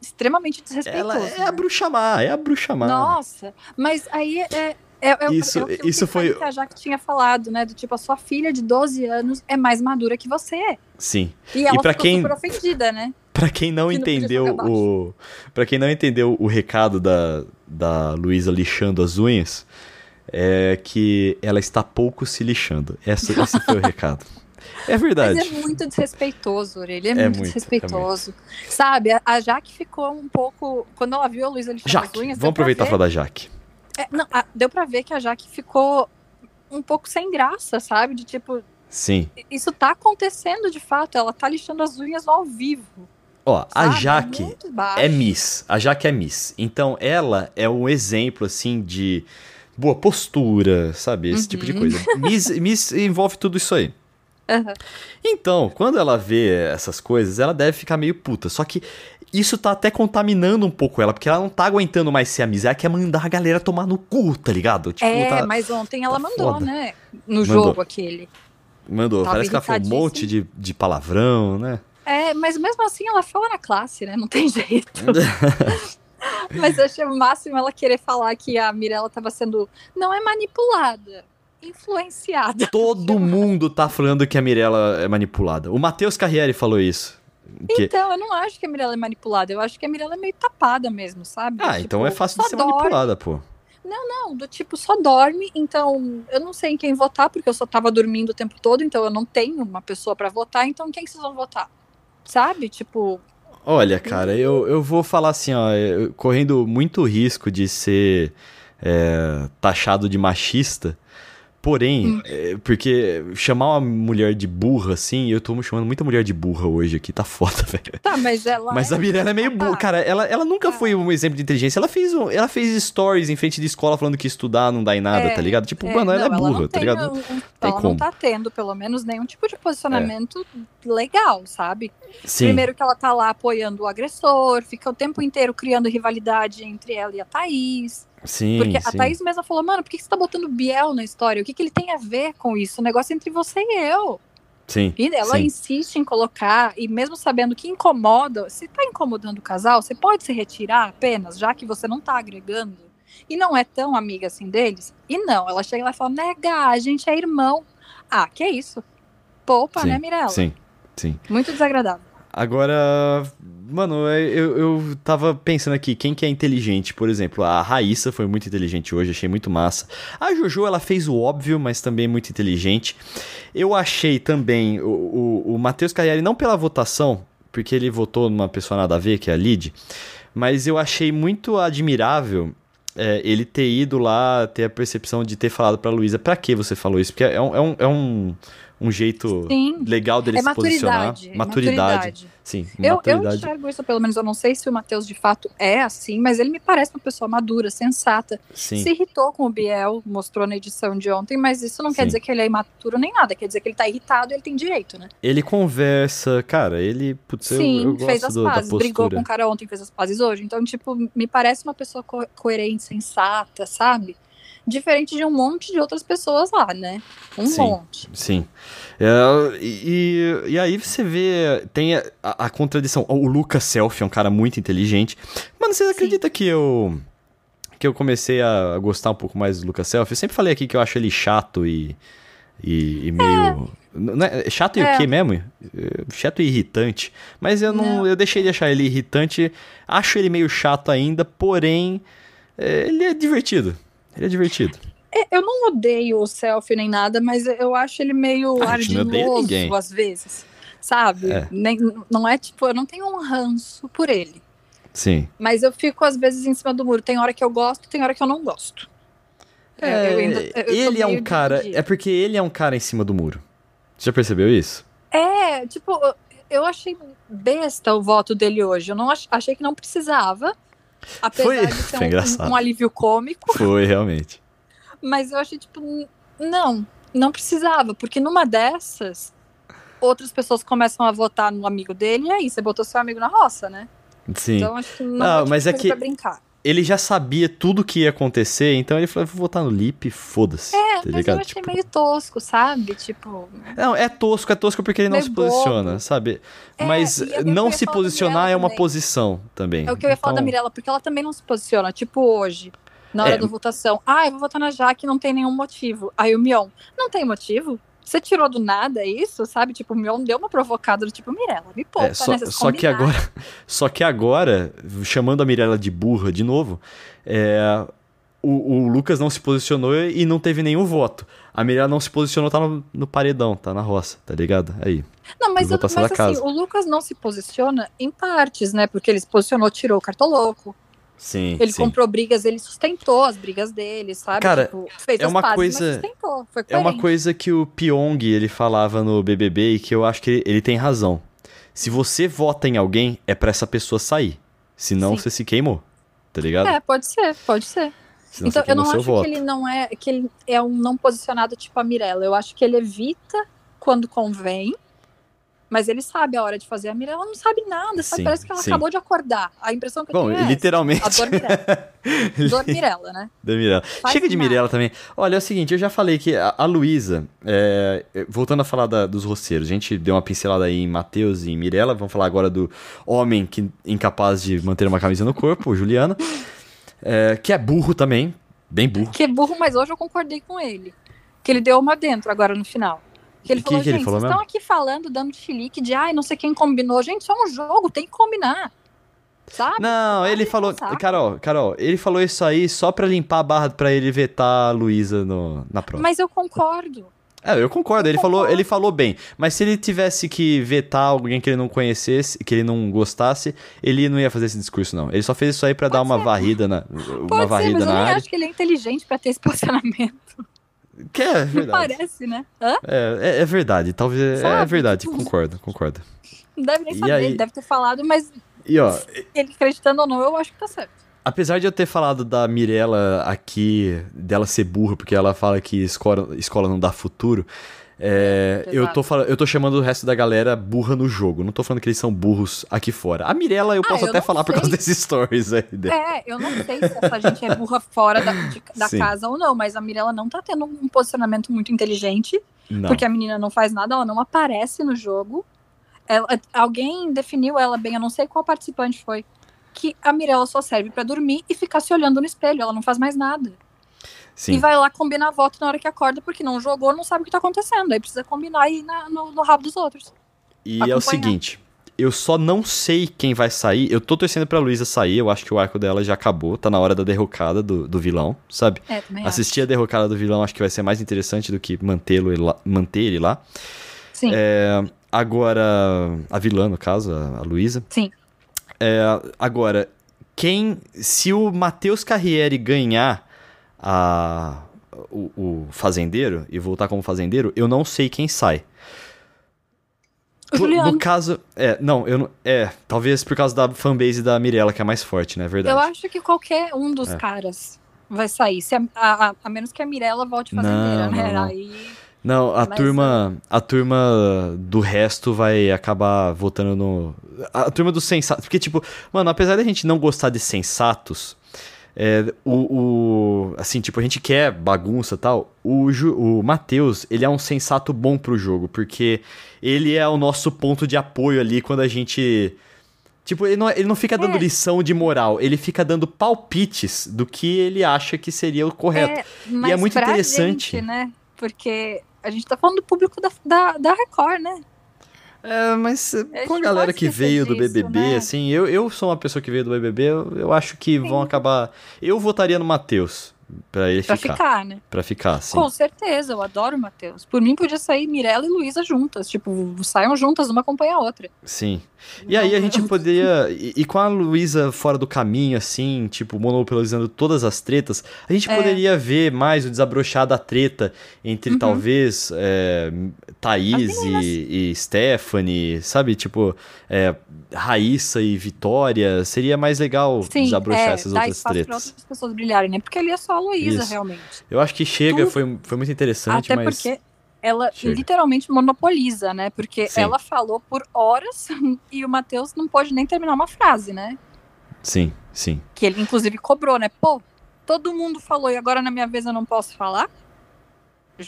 Extremamente desrespeitoso. Ela é a bruxa má, é a bruxa má. Nossa, mas aí é, é, é, isso, é isso foi que a Jaque tinha falado, né? Do tipo, a sua filha de 12 anos é mais madura que você. Sim. E ela e pra ficou quem... super ofendida, né? Pra quem não que entendeu não o. para quem não entendeu o recado da, da Luísa lixando as unhas, é que ela está pouco se lixando. Essa, esse foi o recado. [laughs] É verdade. Mas é muito desrespeitoso, ele é, é muito, muito, desrespeitoso. É muito. Sabe, a Jaque ficou um pouco. Quando ela viu a Luísa lixando Jaque, as unhas. Vamos aproveitar e falar da Jaque. É, não, a, deu pra ver que a Jaque ficou um pouco sem graça, sabe? De tipo. Sim. Isso tá acontecendo de fato. Ela tá lixando as unhas ao vivo. Ó, sabe? a Jaque é, é Miss. A Jaque é Miss. Então ela é um exemplo, assim, de boa postura, sabe? Esse uhum. tipo de uhum. coisa. Miss, Miss envolve tudo isso aí. Uhum. Então, quando ela vê essas coisas, ela deve ficar meio puta. Só que isso tá até contaminando um pouco ela, porque ela não tá aguentando mais ser amizade, quer mandar a galera tomar no cu, tá ligado? Tipo, é, tá, mas ontem ela tá mandou, foda. né? No mandou. jogo aquele. Mandou, Tava parece que ela falou um monte de, de palavrão, né? É, mas mesmo assim ela fala na classe, né? Não tem [laughs] jeito. [laughs] mas eu achei o máximo ela querer falar que a Mirella tava sendo. Não é manipulada influenciada. Todo mundo tá falando que a Mirella é manipulada. O Matheus Carriere falou isso. Que... Então, eu não acho que a Mirella é manipulada. Eu acho que a Mirella é meio tapada mesmo, sabe? Ah, tipo, então é fácil de ser dorme. manipulada, pô. Não, não, do tipo, só dorme, então eu não sei em quem votar, porque eu só tava dormindo o tempo todo, então eu não tenho uma pessoa para votar, então quem que vocês vão votar? Sabe? Tipo. Olha, cara, eu, eu vou falar assim, ó, correndo muito risco de ser é, taxado de machista, Porém, hum. é, porque chamar uma mulher de burra, assim, eu tô chamando muita mulher de burra hoje aqui, tá foda, [laughs] velho. Tá, mas ela. Mas é a Mirella é meio burra. Cara, ela, ela nunca tá. foi um exemplo de inteligência. Ela fez, um, ela fez stories em frente de escola falando que estudar não dá em nada, é, tá ligado? Tipo, é, mano, ela é burra, ela tá ligado? Um, ela como. não tá tendo, pelo menos, nenhum tipo de posicionamento é. legal, sabe? Sim. Primeiro que ela tá lá apoiando o agressor, fica o tempo inteiro criando rivalidade entre ela e a Thaís. Sim, Porque sim. a Thaís mesma falou, mano, por que você tá botando Biel na história? O que, que ele tem a ver com isso? O negócio é entre você e eu. Sim. E ela sim. insiste em colocar, e mesmo sabendo que incomoda, se tá incomodando o casal, você pode se retirar apenas, já que você não tá agregando. E não é tão amiga assim deles. E não, ela chega lá e fala, nega, a gente é irmão. Ah, que isso? Poupa, sim, né, Mirella? Sim, sim. Muito desagradável. Agora, mano, é, eu, eu tava pensando aqui, quem que é inteligente? Por exemplo, a Raíssa foi muito inteligente hoje, achei muito massa. A Jojo, ela fez o óbvio, mas também muito inteligente. Eu achei também o, o, o Matheus Carriere, não pela votação, porque ele votou numa pessoa nada a ver, que é a Lid, mas eu achei muito admirável é, ele ter ido lá, ter a percepção de ter falado pra Luísa, pra que você falou isso? Porque é um, é um, é um um jeito Sim. legal dele é se posicionar. Maturidade. maturidade. Sim, eu, maturidade. Eu enxergo isso, pelo menos eu não sei se o Matheus de fato é assim, mas ele me parece uma pessoa madura, sensata. Sim. Se irritou com o Biel, mostrou na edição de ontem, mas isso não Sim. quer dizer que ele é imaturo nem nada, quer dizer que ele tá irritado e ele tem direito, né? Ele conversa, cara, ele, putz, Sim, eu, eu fez as do, pazes, brigou com o cara ontem, fez as pazes hoje, então, tipo, me parece uma pessoa co coerente, sensata, sabe? Diferente de um monte de outras pessoas lá, né? Um sim, monte. Sim. É, e, e aí você vê, tem a, a, contradição. O Lucas Selfie é um cara muito inteligente. Mano, você acredita que eu que eu comecei a gostar um pouco mais do Lucas Selfie? Eu sempre falei aqui que eu acho ele chato e, e, e meio... É. é chato e é. o quê mesmo? É, chato e irritante. Mas eu não, não, eu deixei de achar ele irritante. Acho ele meio chato ainda, porém, é, ele é divertido. Ele é divertido. É, eu não odeio o selfie nem nada, mas eu acho ele meio ah, ardiloso às vezes. Sabe? É. Nem, não é tipo, eu não tenho um ranço por ele. Sim. Mas eu fico às vezes em cima do muro. Tem hora que eu gosto, tem hora que eu não gosto. É, eu ainda, eu ele é um cara. É porque ele é um cara em cima do muro. Você já percebeu isso? É, tipo, eu achei besta o voto dele hoje. Eu não ach, achei que não precisava. Apesar foi, de ser foi um, engraçado. um alívio cômico. Foi, realmente. Mas eu achei, tipo, não, não precisava, porque numa dessas, outras pessoas começam a votar no amigo dele, e aí você botou seu amigo na roça, né? Sim. Então acho que não, não mas é que brincar. Ele já sabia tudo que ia acontecer, então ele falou, vou votar no Lip, foda-se. É, tá mas eu achei tipo... meio tosco, sabe? Tipo. Não, é tosco, é tosco porque ele não se posiciona, bobo. sabe? É, mas é não se posicionar é uma também. posição também. É o que eu ia falar então... da Mirella, porque ela também não se posiciona. Tipo, hoje, na hora É. da votação. Ah, eu vou votar na Jaque, não tem nenhum motivo. Aí o Mion, não tem motivo? Você tirou do nada isso, sabe? Tipo, o Mion deu uma provocada do tipo, Mirella, me poupa, É, só, né? Só que agora, [laughs] só que agora, chamando a Mirella de burra de novo, é, o, o Lucas não se posicionou e não teve nenhum voto. A Mirella não se posicionou, tá no, no paredão, tá na roça, tá ligado? Aí. Não, mas, eu, votação mas assim, casa. o Lucas não se posiciona em partes, né? Porque ele se posicionou, tirou o cartoloco. Sim, Ele sim. comprou brigas, ele sustentou as brigas dele, sabe? Cara, Tipo, fez é as uma pazes, coisa- sustentou. Foi É uma coisa que o Pyong ele falava no BBB e que eu acho que ele, tem razão. Se você vota em alguém, é pra essa pessoa sair. Senão Sim. você se queimou. Tá ligado? É, pode ser, pode ser. Senão então, eu não acho voto. que ele não é que ele é um não posicionado tipo a Mirella. Eu acho que ele evita quando convém, mas ele sabe a hora de fazer. A Mirella não sabe nada, sabe? Sim, Parece que ela sim. acabou de acordar. A impressão que eu Bom, tenho é essa. literalmente. A dor Mirella. [laughs] dor Mirella, né? Mirella. Chega de nada. Mirella também. Olha, é o seguinte, eu já falei que a, a Luísa, é, voltando a falar da- dos roceiros, a gente deu uma pincelada aí em Matheus e em Mirella, vamos falar agora do homem que incapaz de manter uma camisa no corpo, o Juliano, é, que é burro também, bem burro. Que é burro, mas hoje eu concordei com ele. que ele deu uma dentro agora no final. Que ele Que falou, que ele gente, falou vocês estão aqui falando, dando chilique de ai, não sei quem combinou. Gente, isso é um jogo, tem que combinar. Sabe? Não, ele encher falou. saco. Carol, Carol, ele falou isso aí só pra limpar a barra pra ele vetar a Luísa no- na prova. Mas eu concordo. É, eu concordo, ele falou, concordo. ele falou bem. Mas se ele tivesse que vetar alguém que ele não conhecesse, que ele não gostasse, ele não ia fazer esse discurso, não. Ele só fez isso aí pra dar uma ser. varrida na, uma Pode ser, varrida mas eu na nem área. acho que ele é inteligente pra ter esse [laughs] posicionamento. Que é verdade. parece, né? Hã? É, é, é verdade, talvez. É, é Sabe? verdade, Tipo, concordo, concordo. Não deve nem E saber, aí? ele deve ter falado, mas E ó, ele acreditando ou não, eu acho que tá certo. apesar de eu ter falado da Mirella aqui, dela ser burra, porque ela fala que escola, escola não dá futuro. É, É, eu, tô eu tô chamando o resto da galera burra no jogo. Não tô falando que eles são burros aqui fora. A Mirella eu Ah, posso eu até falar por sei. causa desses stories aí dela. É, eu não sei se essa gente é burra fora da, de- da casa ou não, mas a Mirella não tá tendo um posicionamento muito inteligente, Não. porque a menina não faz nada, ela não aparece no jogo. Ela- alguém definiu ela bem, eu não sei qual participante foi, que a Mirella só serve pra dormir e ficar se olhando no espelho, ela não faz mais nada. Sim. E vai lá combinar voto na hora que acorda, porque não jogou, não sabe o que tá acontecendo. Aí precisa combinar aí na- no, no rabo dos outros. E é o acompanhar. seguinte, eu só não sei quem vai sair. Eu tô torcendo pra Luísa sair, eu acho que o arco dela já acabou, tá na hora da derrocada do, do vilão, sabe? É, também acho. Assistir a derrocada do vilão acho que vai ser mais interessante do que mantê-lo manter ele lá. Sim, É, agora, a vilã, no caso, a, a Luísa. sim. É, agora, quem. Se o Matheus Carriere ganhar a, o, o fazendeiro e voltar como fazendeiro, eu não sei quem sai. Juliano. No caso. É, não, eu não. É, talvez por causa da fanbase da Mirella, que é mais forte, né? É verdade. Eu acho que qualquer um dos É. caras vai sair. Se a, a- a- a menos que a Mirella volte fazendeira, Não, né? não. Aí. Não, a Mas, turma. A turma do resto vai acabar votando no. A turma dos sensatos. Porque, tipo, mano, apesar da gente não gostar de sensatos, é, o, o- Assim, tipo, a gente quer bagunça e tal. O, Ju- o Matheus, ele é um sensato bom pro jogo, porque ele é o nosso ponto de apoio ali quando a gente. Tipo, ele não, ele não fica dando É. lição de moral, ele fica dando palpites do que ele acha que seria o correto. É, mas muito pra interessante. Gente, né? Porque a gente tá falando do público da, da, da Record, né? É, mas A com a gente galera que veio do disso, BBB, né? assim, eu, eu sou uma pessoa que veio do BBB, eu, eu acho que vão acabar. Eu votaria no Matheus pra ele Pra ficar. ficar, né? Pra ficar, assim. Com certeza, eu adoro o Matheus. Por mim, podia sair Mirella e Luísa juntas. Tipo, saiam juntas, uma acompanha a outra. Sim. E aí a gente poderia. E, e com a Luísa fora do caminho, assim, tipo, monopolizando todas as tretas, a gente É. poderia ver mais o desabrochar da treta entre Uhum. talvez é, Thaís e, e Stephanie, sabe? Tipo, é, Raíssa e Vitória. Seria mais legal Sim, desabrochar é, essas outras tretas. outras pessoas brilharem, né? Porque ali é só a Luísa, realmente. Eu acho que chega, foi, foi muito interessante, Até mas. porque ela Chega. literalmente monopoliza, né? Porque Sim. ela falou por horas [laughs] e o Matheus não pôde nem terminar uma frase, né? Sim, sim. Que ele, inclusive, cobrou, né? Pô, todo mundo falou e agora na minha vez eu não posso falar?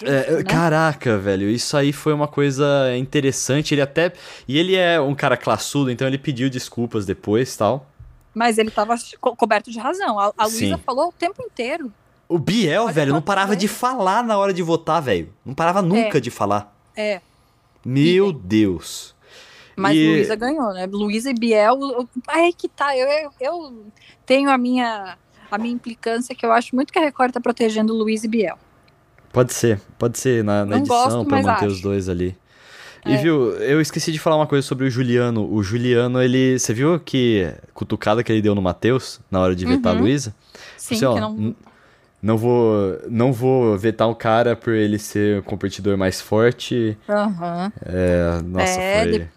É, né? Caraca, velho, isso aí foi uma coisa interessante. Ele até. E ele é um cara classudo, então ele pediu desculpas depois tal. Mas ele tava co- coberto de razão. A, a Luísa falou o tempo inteiro. O Biel, Olha velho, não parava de falar na hora de votar, velho. Não parava nunca É. de falar. É, Meu Idem. Deus. mas E- Luísa ganhou, né? Luísa e Biel. Aí que tá. Eu, eu, eu tenho a minha, a minha implicância que eu acho muito que a Record tá protegendo Luísa e Biel. Pode ser, pode ser na, na edição mas manter acho. os dois ali. E É. viu, eu esqueci de falar uma coisa sobre o Juliano. O Juliano, ele. Você viu que cutucada que ele deu no Matheus na hora de vetar a Uhum. Luísa? Sim, Assim, ó, que não. não vou, não vou vetar um cara por ele ser um competidor mais forte. Aham. É, nossa, É, foi. de-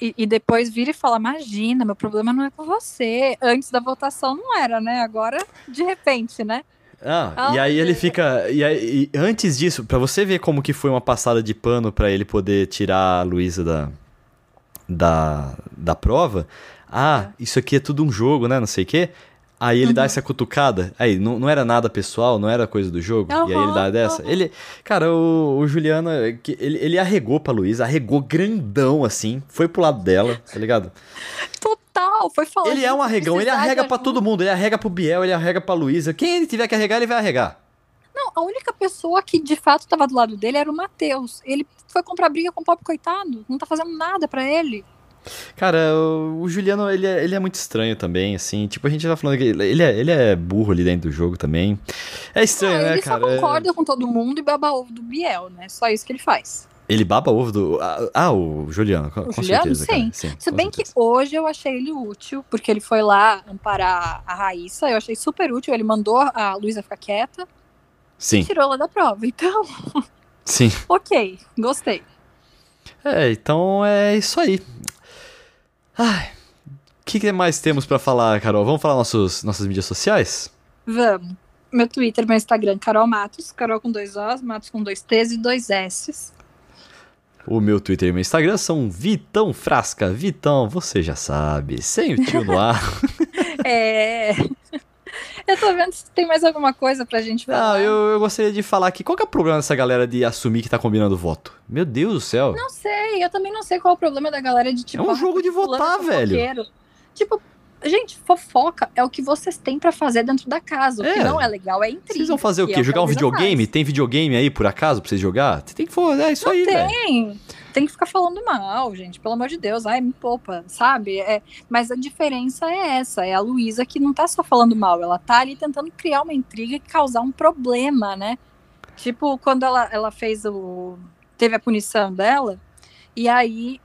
E, e depois vira e fala: Imagina, meu problema não é com você. Antes da votação não era, né? Agora, de repente, né? Ah, e Ah, aí ele fica. E, aí, e antes disso, pra você ver como que foi uma passada de pano pra ele poder tirar a Luísa da, da, da prova. Ah, isso aqui é tudo um jogo, né? Não sei o quê. Aí ele dá Uhum. essa cutucada. Aí, não, não era nada pessoal, não era coisa do jogo. e aí ele dá dessa. aham. Ele. Cara, o, o Juliano, é ele, ele arregou pra Luísa, arregou grandão assim. Foi pro lado dela, tá ligado? Total, foi falar. Ele é um "Gente, arregão, ele arrega pra ajuda." todo mundo. Ele arrega pro Biel, ele arrega pra Luísa. Quem ele tiver que arregar, ele vai arregar. Não, a única pessoa que de fato estava do lado dele era o Matheus. Ele foi comprar briga com o pobre coitado, não tá fazendo nada para ele. Cara, o, Juliano, ele é, ele é muito estranho também, assim. Tipo, a gente tá falando que ele é, ele é burro ali dentro do jogo também. É estranho, Ah, né, ele cara? só concorda com todo mundo e baba ovo do Biel, né? Só isso que ele faz. Ele baba ovo do. Ah, o Juliano, com, O Juliano, certeza. sim. Sim Se bem que certeza. hoje eu achei ele útil, porque ele foi lá amparar a Raíssa, eu achei super útil. Ele mandou a Luísa ficar quieta e Sim, tirou ela da prova. Então, [laughs] sim. ok, gostei. É, então é isso aí. Ai. O que, que mais temos pra falar, Carol? Vamos falar nossos, nossas mídias sociais? Vamos. Meu Twitter, meu Instagram, Carol Matos, Carol com dois Os, Matos com dois T's e dois S's. O meu Twitter e meu Instagram são Vitão Frasca. Vitão, você já sabe, sem o tio no ar. [laughs] É. Eu tô vendo se tem mais alguma coisa pra gente Não, falar. eu, eu gostaria de falar aqui. Qual que é o problema dessa galera de assumir que tá combinando voto? Meu Deus do céu. Não sei, eu também não sei qual é o problema da galera de tipo. É um jogo de votar, velho. Tipo, gente, fofoca é o que vocês têm pra fazer dentro da casa. O que É. não é legal é intriga. Vocês vão fazer o quê? é Jogar um videogame? faz. Tem videogame aí, por acaso, pra vocês jogar? Você tem que é isso Não aí, velho. tem. Tem que ficar falando mal, gente. Pelo amor de Deus. Ai, me poupa, sabe? É, mas a diferença é essa. É a Luísa que não tá só falando mal. Ela tá ali tentando criar uma intriga e causar um problema, né? Tipo, quando ela, ela fez o... Teve a punição dela. E aí...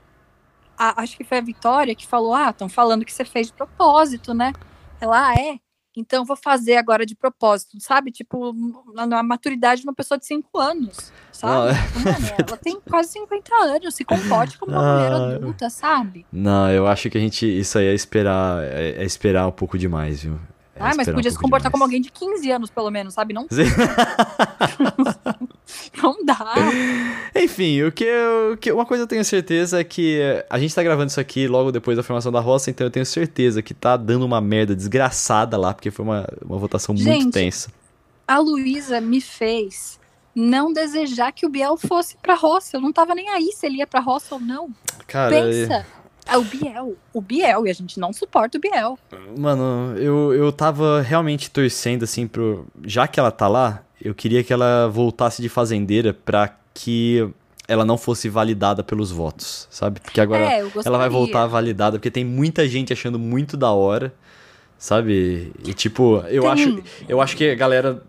a- acho que foi a Vitória que falou, ah, estão falando que você fez de propósito, né? Ela, ah, é? Então eu vou fazer agora de propósito, sabe? Tipo, na, na maturidade de uma pessoa de 5 anos, sabe? Não, Mano, ela [laughs] tem quase 50 anos, se comporte como uma mulher Ah. adulta, sabe? Não, eu acho que a gente. Isso aí é esperar. É, é esperar um pouco demais, viu? É ah, mas esperar um podia se comportar como demais. alguém de 15 anos, pelo menos, sabe? Não, [laughs] não dá. Enfim, o que, eu- o que- uma coisa eu tenho certeza é que a gente tá gravando isso aqui logo depois da formação da roça, então eu tenho certeza que tá dando uma merda desgraçada lá, porque foi uma, uma votação muito Gente, tensa. A Luísa me fez não desejar que o Biel fosse pra roça. Eu não tava nem aí se ele ia pra roça ou não. Cara, Pensa. É o Biel. O Biel. E a gente não suporta o Biel. Mano, eu, eu tava realmente torcendo, assim, pro. Já que ela tá lá, eu queria que ela voltasse de fazendeira pra que ela não fosse validada pelos votos, sabe? Porque agora é, ela vai voltar validada, porque tem muita gente achando muito da hora, sabe? E tipo, eu Tem- acho, eu acho que a galera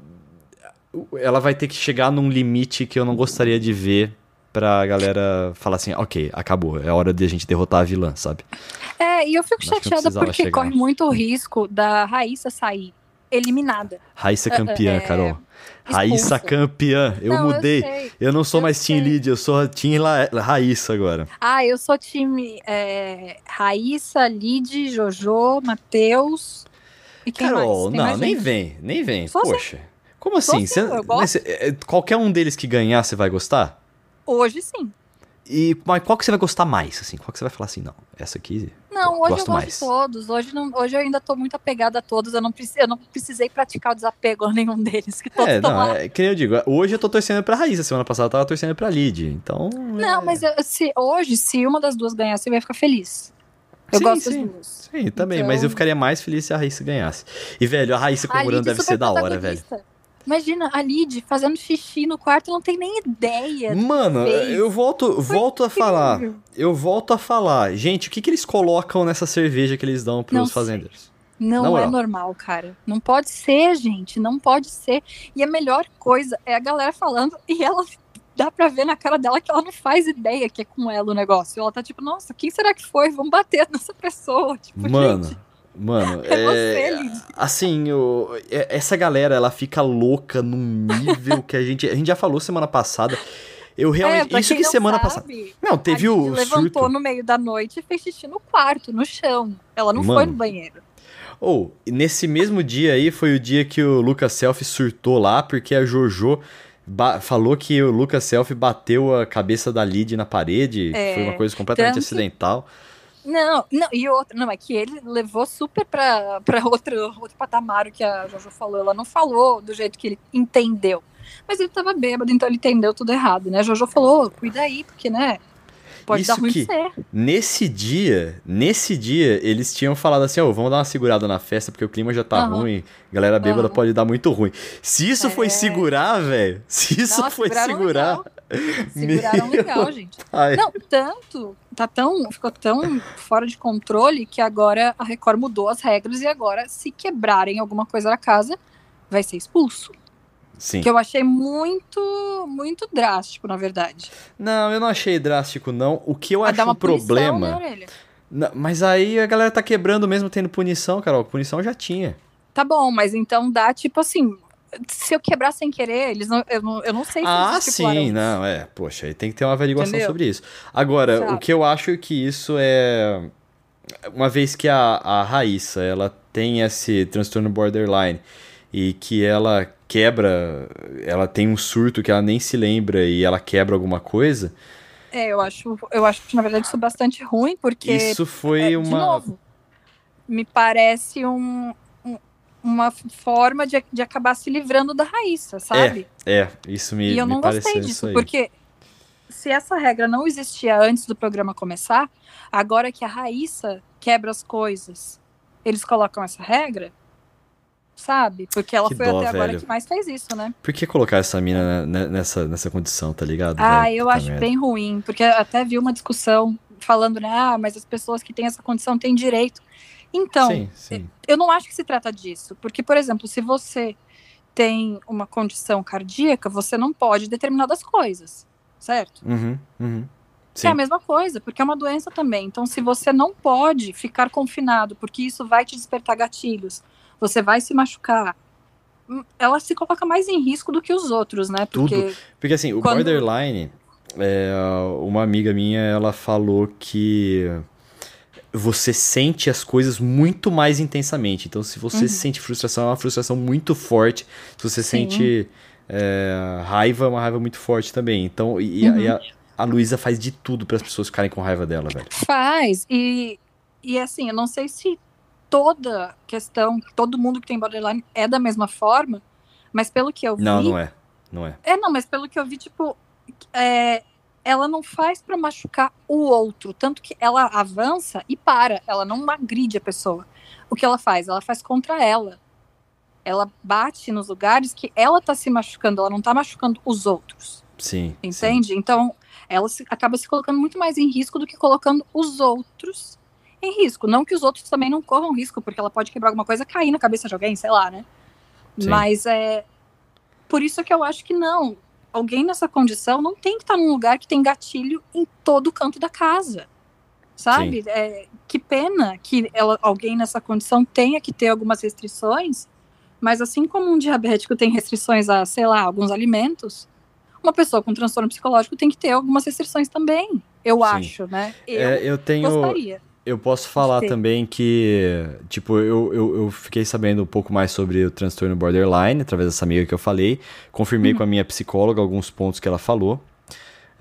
ela vai ter que chegar num limite que eu não gostaria de ver pra galera falar assim, ok, acabou, é hora de a gente derrotar a vilã, sabe? É, e eu fico chateada porque chegar. corre muito risco da Raíssa sair eliminada. Raíssa campeã, é, Carol. Raíssa expulsa. campeã. Eu Não, mudei. sei. Eu, não sou Eu mais Team sei. Lead, eu sou Team La Raíssa agora. Ah, eu sou time é, Raíssa, Lid, Jojo, Matheus. E Carol, não, nem gente? vem, nem vem. Sou Poxa. Como assim? assim, Cê- eu gosto. mas cê- é, qualquer um deles que ganhar, você vai gostar? Hoje sim. E mas qual que você vai gostar mais, assim? Qual que você vai falar assim, não, essa aqui... Não, Eu hoje gosto eu gosto mais. de todos. Hoje, não, hoje eu ainda tô muito apegada a todos. Eu não, preci- eu não precisei praticar o desapego a nenhum deles, que todos É, não, lá. é que nem eu digo, hoje eu tô torcendo pra Raíssa, semana passada eu tava torcendo pra Lid, então... Não, é- mas eu- se, hoje, se uma das duas ganhasse, eu ia ficar feliz. Eu Sim, gosto sim. das duas. Sim, também, Então- mas eu ficaria mais feliz se a Raíssa ganhasse. E, velho, a Raíssa comemorando Lid deve ser da hora, velho. Imagina a Lid fazendo xixi no quarto, não tem nem ideia. Mano, eu volto, volto a falar. Eu volto a falar. Gente, o que, que eles colocam nessa cerveja que eles dão Não sei. fazendeiros? Não Na é moral. normal, cara. Não pode ser, gente. Não pode ser. E a melhor coisa é a galera falando e ela [laughs] dá pra ver na cara dela que ela não faz ideia que é com ela o negócio. Ela tá tipo, nossa, quem será que foi? Vamos bater nessa pessoa. Tipo, Mano, gente, mano, é, é, você, assim, o- é- essa galera, ela fica louca num nível que a gente, a gente já falou semana passada. Eu É, realmente, pra isso que não semana passada. Não, teve o levantou surto. no meio da noite e fez xixi no quarto, no chão. Ela não foi Mano. no banheiro. Ou, nesse mesmo dia aí foi o dia que o Lucas Selfie surtou lá, porque a Jojo falou que o Lucas Selfie bateu a cabeça da Lid na parede. É, foi uma coisa completamente tanto acidental. Não, não, e outra, não, é que ele levou super pra, pra outro, outro patamar o que a Jojo falou. Ela não falou do jeito que ele entendeu. Mas ele tava bêbado, então ele entendeu tudo errado, né? A Jojo falou, "Ô, cuida aí, porque, né? Pode Isso dar ruim que- ser. Nesse dia, nesse dia, eles tinham falado assim, ó, vamos dar uma segurada na festa, porque o clima já tá Aham. ruim, galera bêbada Aham. pode dar muito ruim. Se isso foi É. segurar, velho, se isso foi segurar... legal. Seguraram [laughs] Meu- legal, gente. Ai, Não, tanto, tá tão, ficou tão fora de controle que agora a Record mudou as regras e agora, se quebrarem alguma coisa na casa, vai ser expulso. sim. Que eu achei muito, muito drástico, na verdade. Não, eu não achei drástico, não. O que eu Vai acho um problema... Não, mas aí a galera tá quebrando mesmo tendo punição, Carol. Punição já tinha. Tá bom, mas então dá tipo assim. Se eu quebrar sem querer, eles não, eu, não, eu não sei se Ah, sim, não, é. Poxa, aí tem que ter uma averiguação Entendeu? sobre isso. Agora, Sabe? o que eu acho que isso é. Uma vez que a, a Raíssa, ela tem esse transtorno borderline e que ela quebra, ela tem um surto que ela nem se lembra e ela quebra alguma coisa, É, eu acho, eu acho na verdade isso é bastante ruim, porque isso foi É, uma. novo, me parece um- uma forma de, de acabar se livrando da Raíssa, sabe? É, isso me, e eu me não gostei isso disso, porque se essa regra não existia antes do programa começar, agora que a Raíssa quebra as coisas, eles colocam essa regra, sabe? Porque ela Que foi dó, até agora velho. que mais fez isso, né? Por que colocar essa mina ne- nessa, nessa condição, tá ligado? Ah, velho? eu Puta acho merda. bem ruim, porque até vi uma discussão falando, né? Ah, mas as pessoas que têm essa condição têm direito. Então, Sim, sim. eu não acho que se trata disso. Porque, por exemplo, se você tem uma condição cardíaca, você não pode determinadas coisas, certo? Uhum, uhum. É a mesma coisa, porque é uma doença também. Então, se você não pode ficar confinado, porque isso vai te despertar gatilhos, você vai se machucar, hum, ela se coloca mais em risco do que os outros, né? Porque Porque assim, o Quando- borderline, é, uma amiga minha, ela falou que você sente as coisas muito mais intensamente. Então, se você Uhum. sente frustração, é uma frustração muito forte. Se você Sim. sente é, raiva, é uma raiva muito forte também. Então, e, Uhum. a- e a, a Luísa faz de tudo para as pessoas ficarem com raiva dela, velho. faz. E, e assim, eu não sei se toda questão, todo mundo que tem borderline é da mesma forma, mas pelo que eu vi. Não, não é. Não é. É, não, mas pelo que eu vi, tipo, é, ela não faz pra machucar o outro. Tanto que ela avança e para. Ela não agride a pessoa. O que ela faz? Ela faz contra ela. Ela bate nos lugares que ela tá se machucando, ela não tá machucando os outros. Sim. sim. Entende? Então, ela se- acaba se colocando muito mais em risco do que colocando os outros em risco. Não que os outros também não corram risco, porque ela pode quebrar alguma coisa, cair na cabeça de alguém, sei lá, né? Sim. Mas é. Por isso que eu acho que não. Alguém nessa condição não tem que estar num lugar que tem gatilho em todo canto da casa. Sabe? É, que pena que ela, alguém nessa condição tenha que ter algumas restrições, mas assim como um diabético tem restrições a, sei lá, alguns alimentos, uma pessoa com transtorno psicológico tem que ter algumas restrições também. Eu Sim. acho, né? Eu É, eu tenho. gostaria. Eu posso falar ter. também que, tipo, eu, eu, eu fiquei sabendo um pouco mais sobre o transtorno borderline através dessa amiga que eu falei. Confirmei Uhum. com a minha psicóloga alguns pontos que ela falou.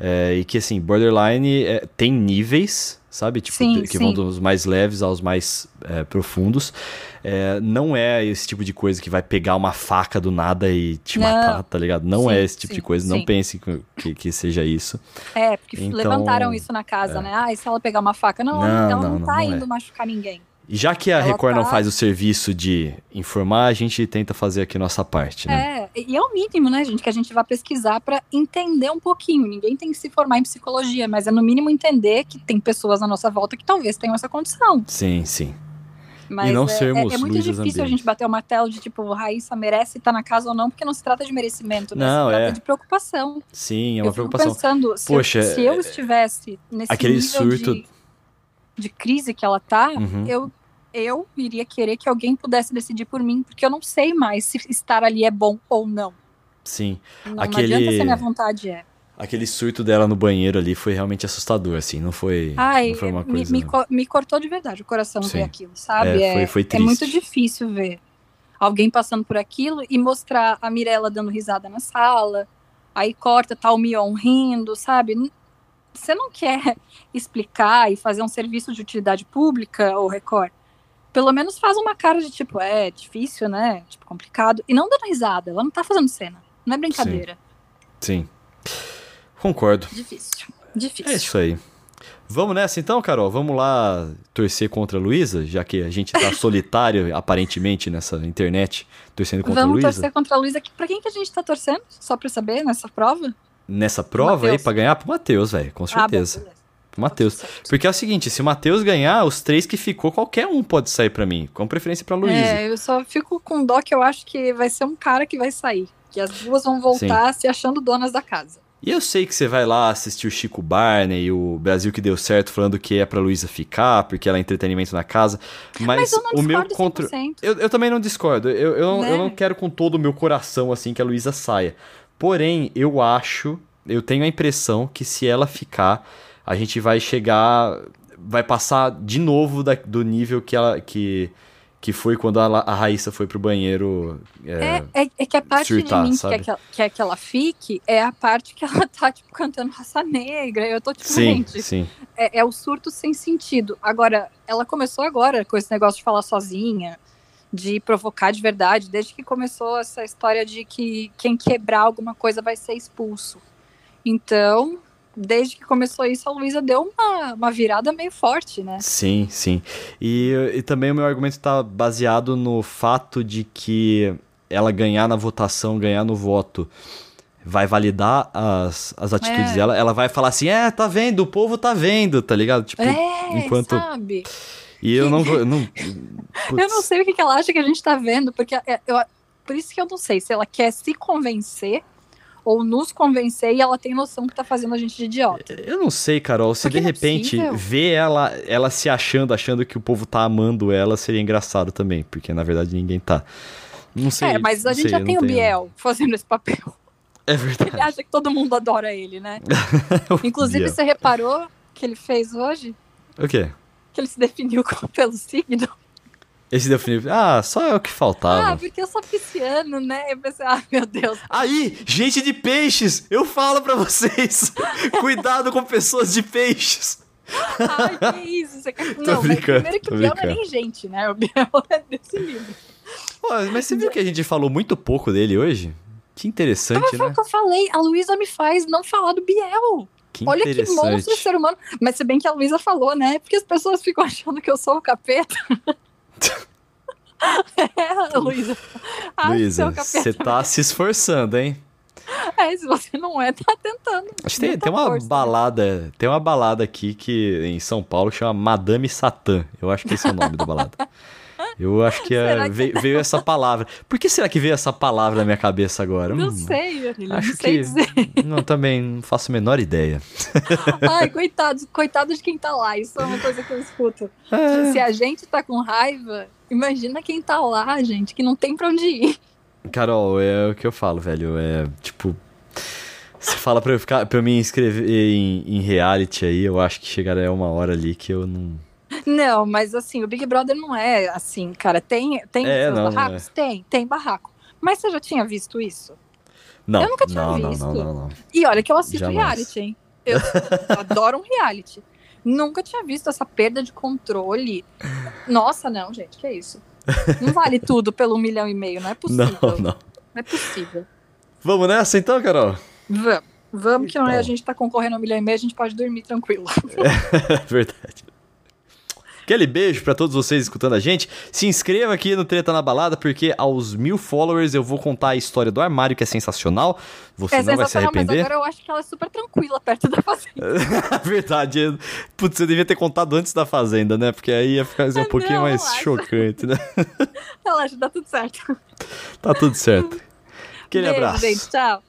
É, e que, assim, borderline é, tem níveis, sabe? Tipo, Sim, que vão sim. dos mais leves aos mais é, profundos. É, não é esse tipo de coisa que vai pegar uma faca do nada e te Não. matar, tá ligado? Não Sim, é esse tipo de coisa. Não pense que, que, seja isso. É, porque Então, levantaram isso na casa, né? Ah, e se ela pegar uma faca? Não, Não, ela não, não, não, tá não indo é. machucar ninguém. E já que a Ela Record não tá- faz o serviço de informar, a gente tenta fazer aqui nossa parte, né? É, e é o mínimo, né, gente, que a gente vai pesquisar pra entender um pouquinho. Ninguém tem que se formar em psicologia, mas é no mínimo entender que tem pessoas na nossa volta que talvez tenham essa condição. Sim, sim. Mas não é, sermos é, é muito difícil a Zambelli. gente bater o martelo de tipo, Raíssa merece estar na casa ou não, porque não se trata de merecimento, né? Não, se trata é. de preocupação. Sim, é uma eu preocupação. pensando, se, Poxa, eu, se eu é- estivesse nesse aquele nível surto- de, de crise que ela tá, Uhum. eu, eu iria querer que alguém pudesse decidir por mim, porque eu não sei mais se estar ali é bom ou não. Sim. Não, Aquele- não adianta se minha vontade é. Aquele surto dela no banheiro ali foi realmente assustador, assim. Não foi, Ai, não foi uma me, coisa... me, co- me cortou de verdade o coração Sim. ver aquilo, sabe? É, foi- foi é muito triste. difícil ver alguém passando por aquilo e mostrar a Mirella dando risada na sala, aí corta, tá o Mion rindo, sabe? Você não quer [laughs] explicar e fazer um serviço de utilidade pública, ou Record? Pelo menos faz uma cara de tipo, é difícil, né? Tipo, complicado. E não dando risada, ela não tá fazendo cena. Não é brincadeira. Sim. Concordo. Difícil. Difícil. É isso aí. Vamos nessa então, Carol? Vamos lá torcer contra a Luísa, já que a gente tá [laughs] solitário, aparentemente, nessa internet, torcendo contra Vamos a Luísa. torcer contra a Luísa. Pra quem que a gente tá torcendo? Só pra saber, nessa prova? Nessa prova aí, pra ganhar, pro Matheus, velho, com Ah, bom, certeza. beleza. pro Matheus. Tá. Porque é o seguinte, se o Matheus ganhar, os três que ficou, qualquer um pode sair pra mim, com preferência pra Luísa. É, eu só fico com dó que eu acho que vai ser um cara que vai sair. Que as duas vão voltar se achando donas da casa. E eu sei que você vai lá assistir o Chico Barney e o Brasil que deu certo, falando que é pra Luísa ficar, porque ela é entretenimento na casa. Mas, Mas, eu não o meu contra. 100%. Eu, eu também não discordo. Eu, eu, Né? eu não quero com todo o meu coração assim que a Luísa saia. Porém, eu acho, eu tenho a impressão que se ela ficar, a gente vai chegar. Vai passar de novo da- do nível que ela. Que, que foi quando a, a Raíssa foi pro banheiro. é, É, é, é que a parte surtar, de mim sabe? que, ela, quer que ela fique é a parte que ela [laughs] tá, tipo, cantando raça negra. Eu tô, tipo, Sim, gente, sim. é, é o surto sem sentido. Agora, ela começou agora com esse negócio de falar sozinha, de provocar de verdade, desde que começou essa história de que quem quebrar alguma coisa vai ser expulso. Então, desde que começou isso, a Luísa deu uma, uma virada meio forte, né? Sim, sim. E, e também o meu argumento está baseado no fato de que ela ganhar na votação, ganhar no voto, vai validar as, as atitudes É. dela. Ela vai falar assim: é, tá vendo, o povo tá vendo, tá ligado? Tipo, É, enquanto- sabe? e eu não vou. [laughs] Eu não, Eu não sei o que, ela acha que a gente tá vendo, porque é- eu, por isso que eu não sei se ela quer se convencer ou nos convencer e ela tem noção que tá fazendo a gente de idiota. Eu não sei, Carol. Se Porque de é repente possível. ver ela, ela se achando, achando que o povo tá amando ela, seria engraçado também, porque na verdade ninguém tá. Não sei. é, mas a gente sei, já tem o Biel fazendo esse papel. [laughs] É Ele verdade. acha que todo mundo adora ele, né? [laughs] Inclusive, Biel. você reparou que ele fez hoje? O quê? Que ele se definiu como- [laughs] pelo signo? Esse definiu. Ah, só é o que faltava. Ah, porque eu sou pisciano, né? Eu pensei, ah, meu Deus. Aí, gente de peixes, eu falo pra vocês, [laughs] cuidado com pessoas de peixes. Ai, que isso? Você quer... [laughs] Não, brincando, primeiro que o Biel não é nem gente, né? O Biel [laughs] é desse livro. Pô, mas você viu que a gente falou muito pouco dele hoje? Que interessante, Foi né? o que eu falei. A Luísa me faz não falar do Biel. Que Olha que monstro de ser humano. Mas se bem que a Luísa falou, né? Porque as pessoas ficam achando que eu sou o capeta. [laughs] é, Luísa. Luísa, é você tá se esforçando, hein? É, se você não é, tá tentando. Acho que tem, tem uma força, né? balada, tem uma balada aqui que em São Paulo chama Madame Satã. Eu acho que esse é o nome da balada. [laughs] Eu acho que, é- que- veio, veio essa palavra. Por que será que veio essa palavra na minha cabeça agora? Não Hum, sei, não Acho sei que. dizer. [laughs] Não, também não faço a menor ideia. Ai, coitado, coitado de quem tá lá. Isso é uma coisa que eu escuto. É. Se a gente tá com raiva, imagina quem tá lá, gente, que não tem pra onde ir. Carol, é o que eu falo, velho. É tipo. Você fala pra eu ficar, pra eu me inscrever em, em reality aí, eu acho que chegará uma hora ali que eu não. Não, mas assim, o Big Brother não é assim, cara. Tem, tem É, não, não barracos? Tem, tem barraco. Mas você já tinha visto isso? Não, Eu nunca tinha não, visto. não, não, não. E olha que eu assisto Jamais. reality, hein? Eu [laughs] adoro um reality. Nunca tinha visto essa perda de controle. Nossa, não, gente, que isso? Não vale [laughs] tudo pelo um milhão e meio, não é possível. Não, não. Não é possível. Vamos nessa então, Carol? Vamos. Vamos que não é Então. a gente tá concorrendo a um milhão e meio, a gente pode dormir tranquilo. [laughs] É verdade. Aquele beijo pra todos vocês escutando a gente. Se inscreva aqui no Treta na Balada, porque aos mil followers eu vou contar a história do armário, que é sensacional. Você É não vai se arrepender. agora eu acho que ela é super tranquila perto da fazenda. [laughs] verdade. Putz, você devia ter contado antes da Fazenda, né? Porque aí ia ficar um Ah, pouquinho não, mais relaxa. chocante, né? [laughs] Relaxa, dá tudo certo. Tá tudo certo. Aquele Beijo, abraço. gente. Tchau.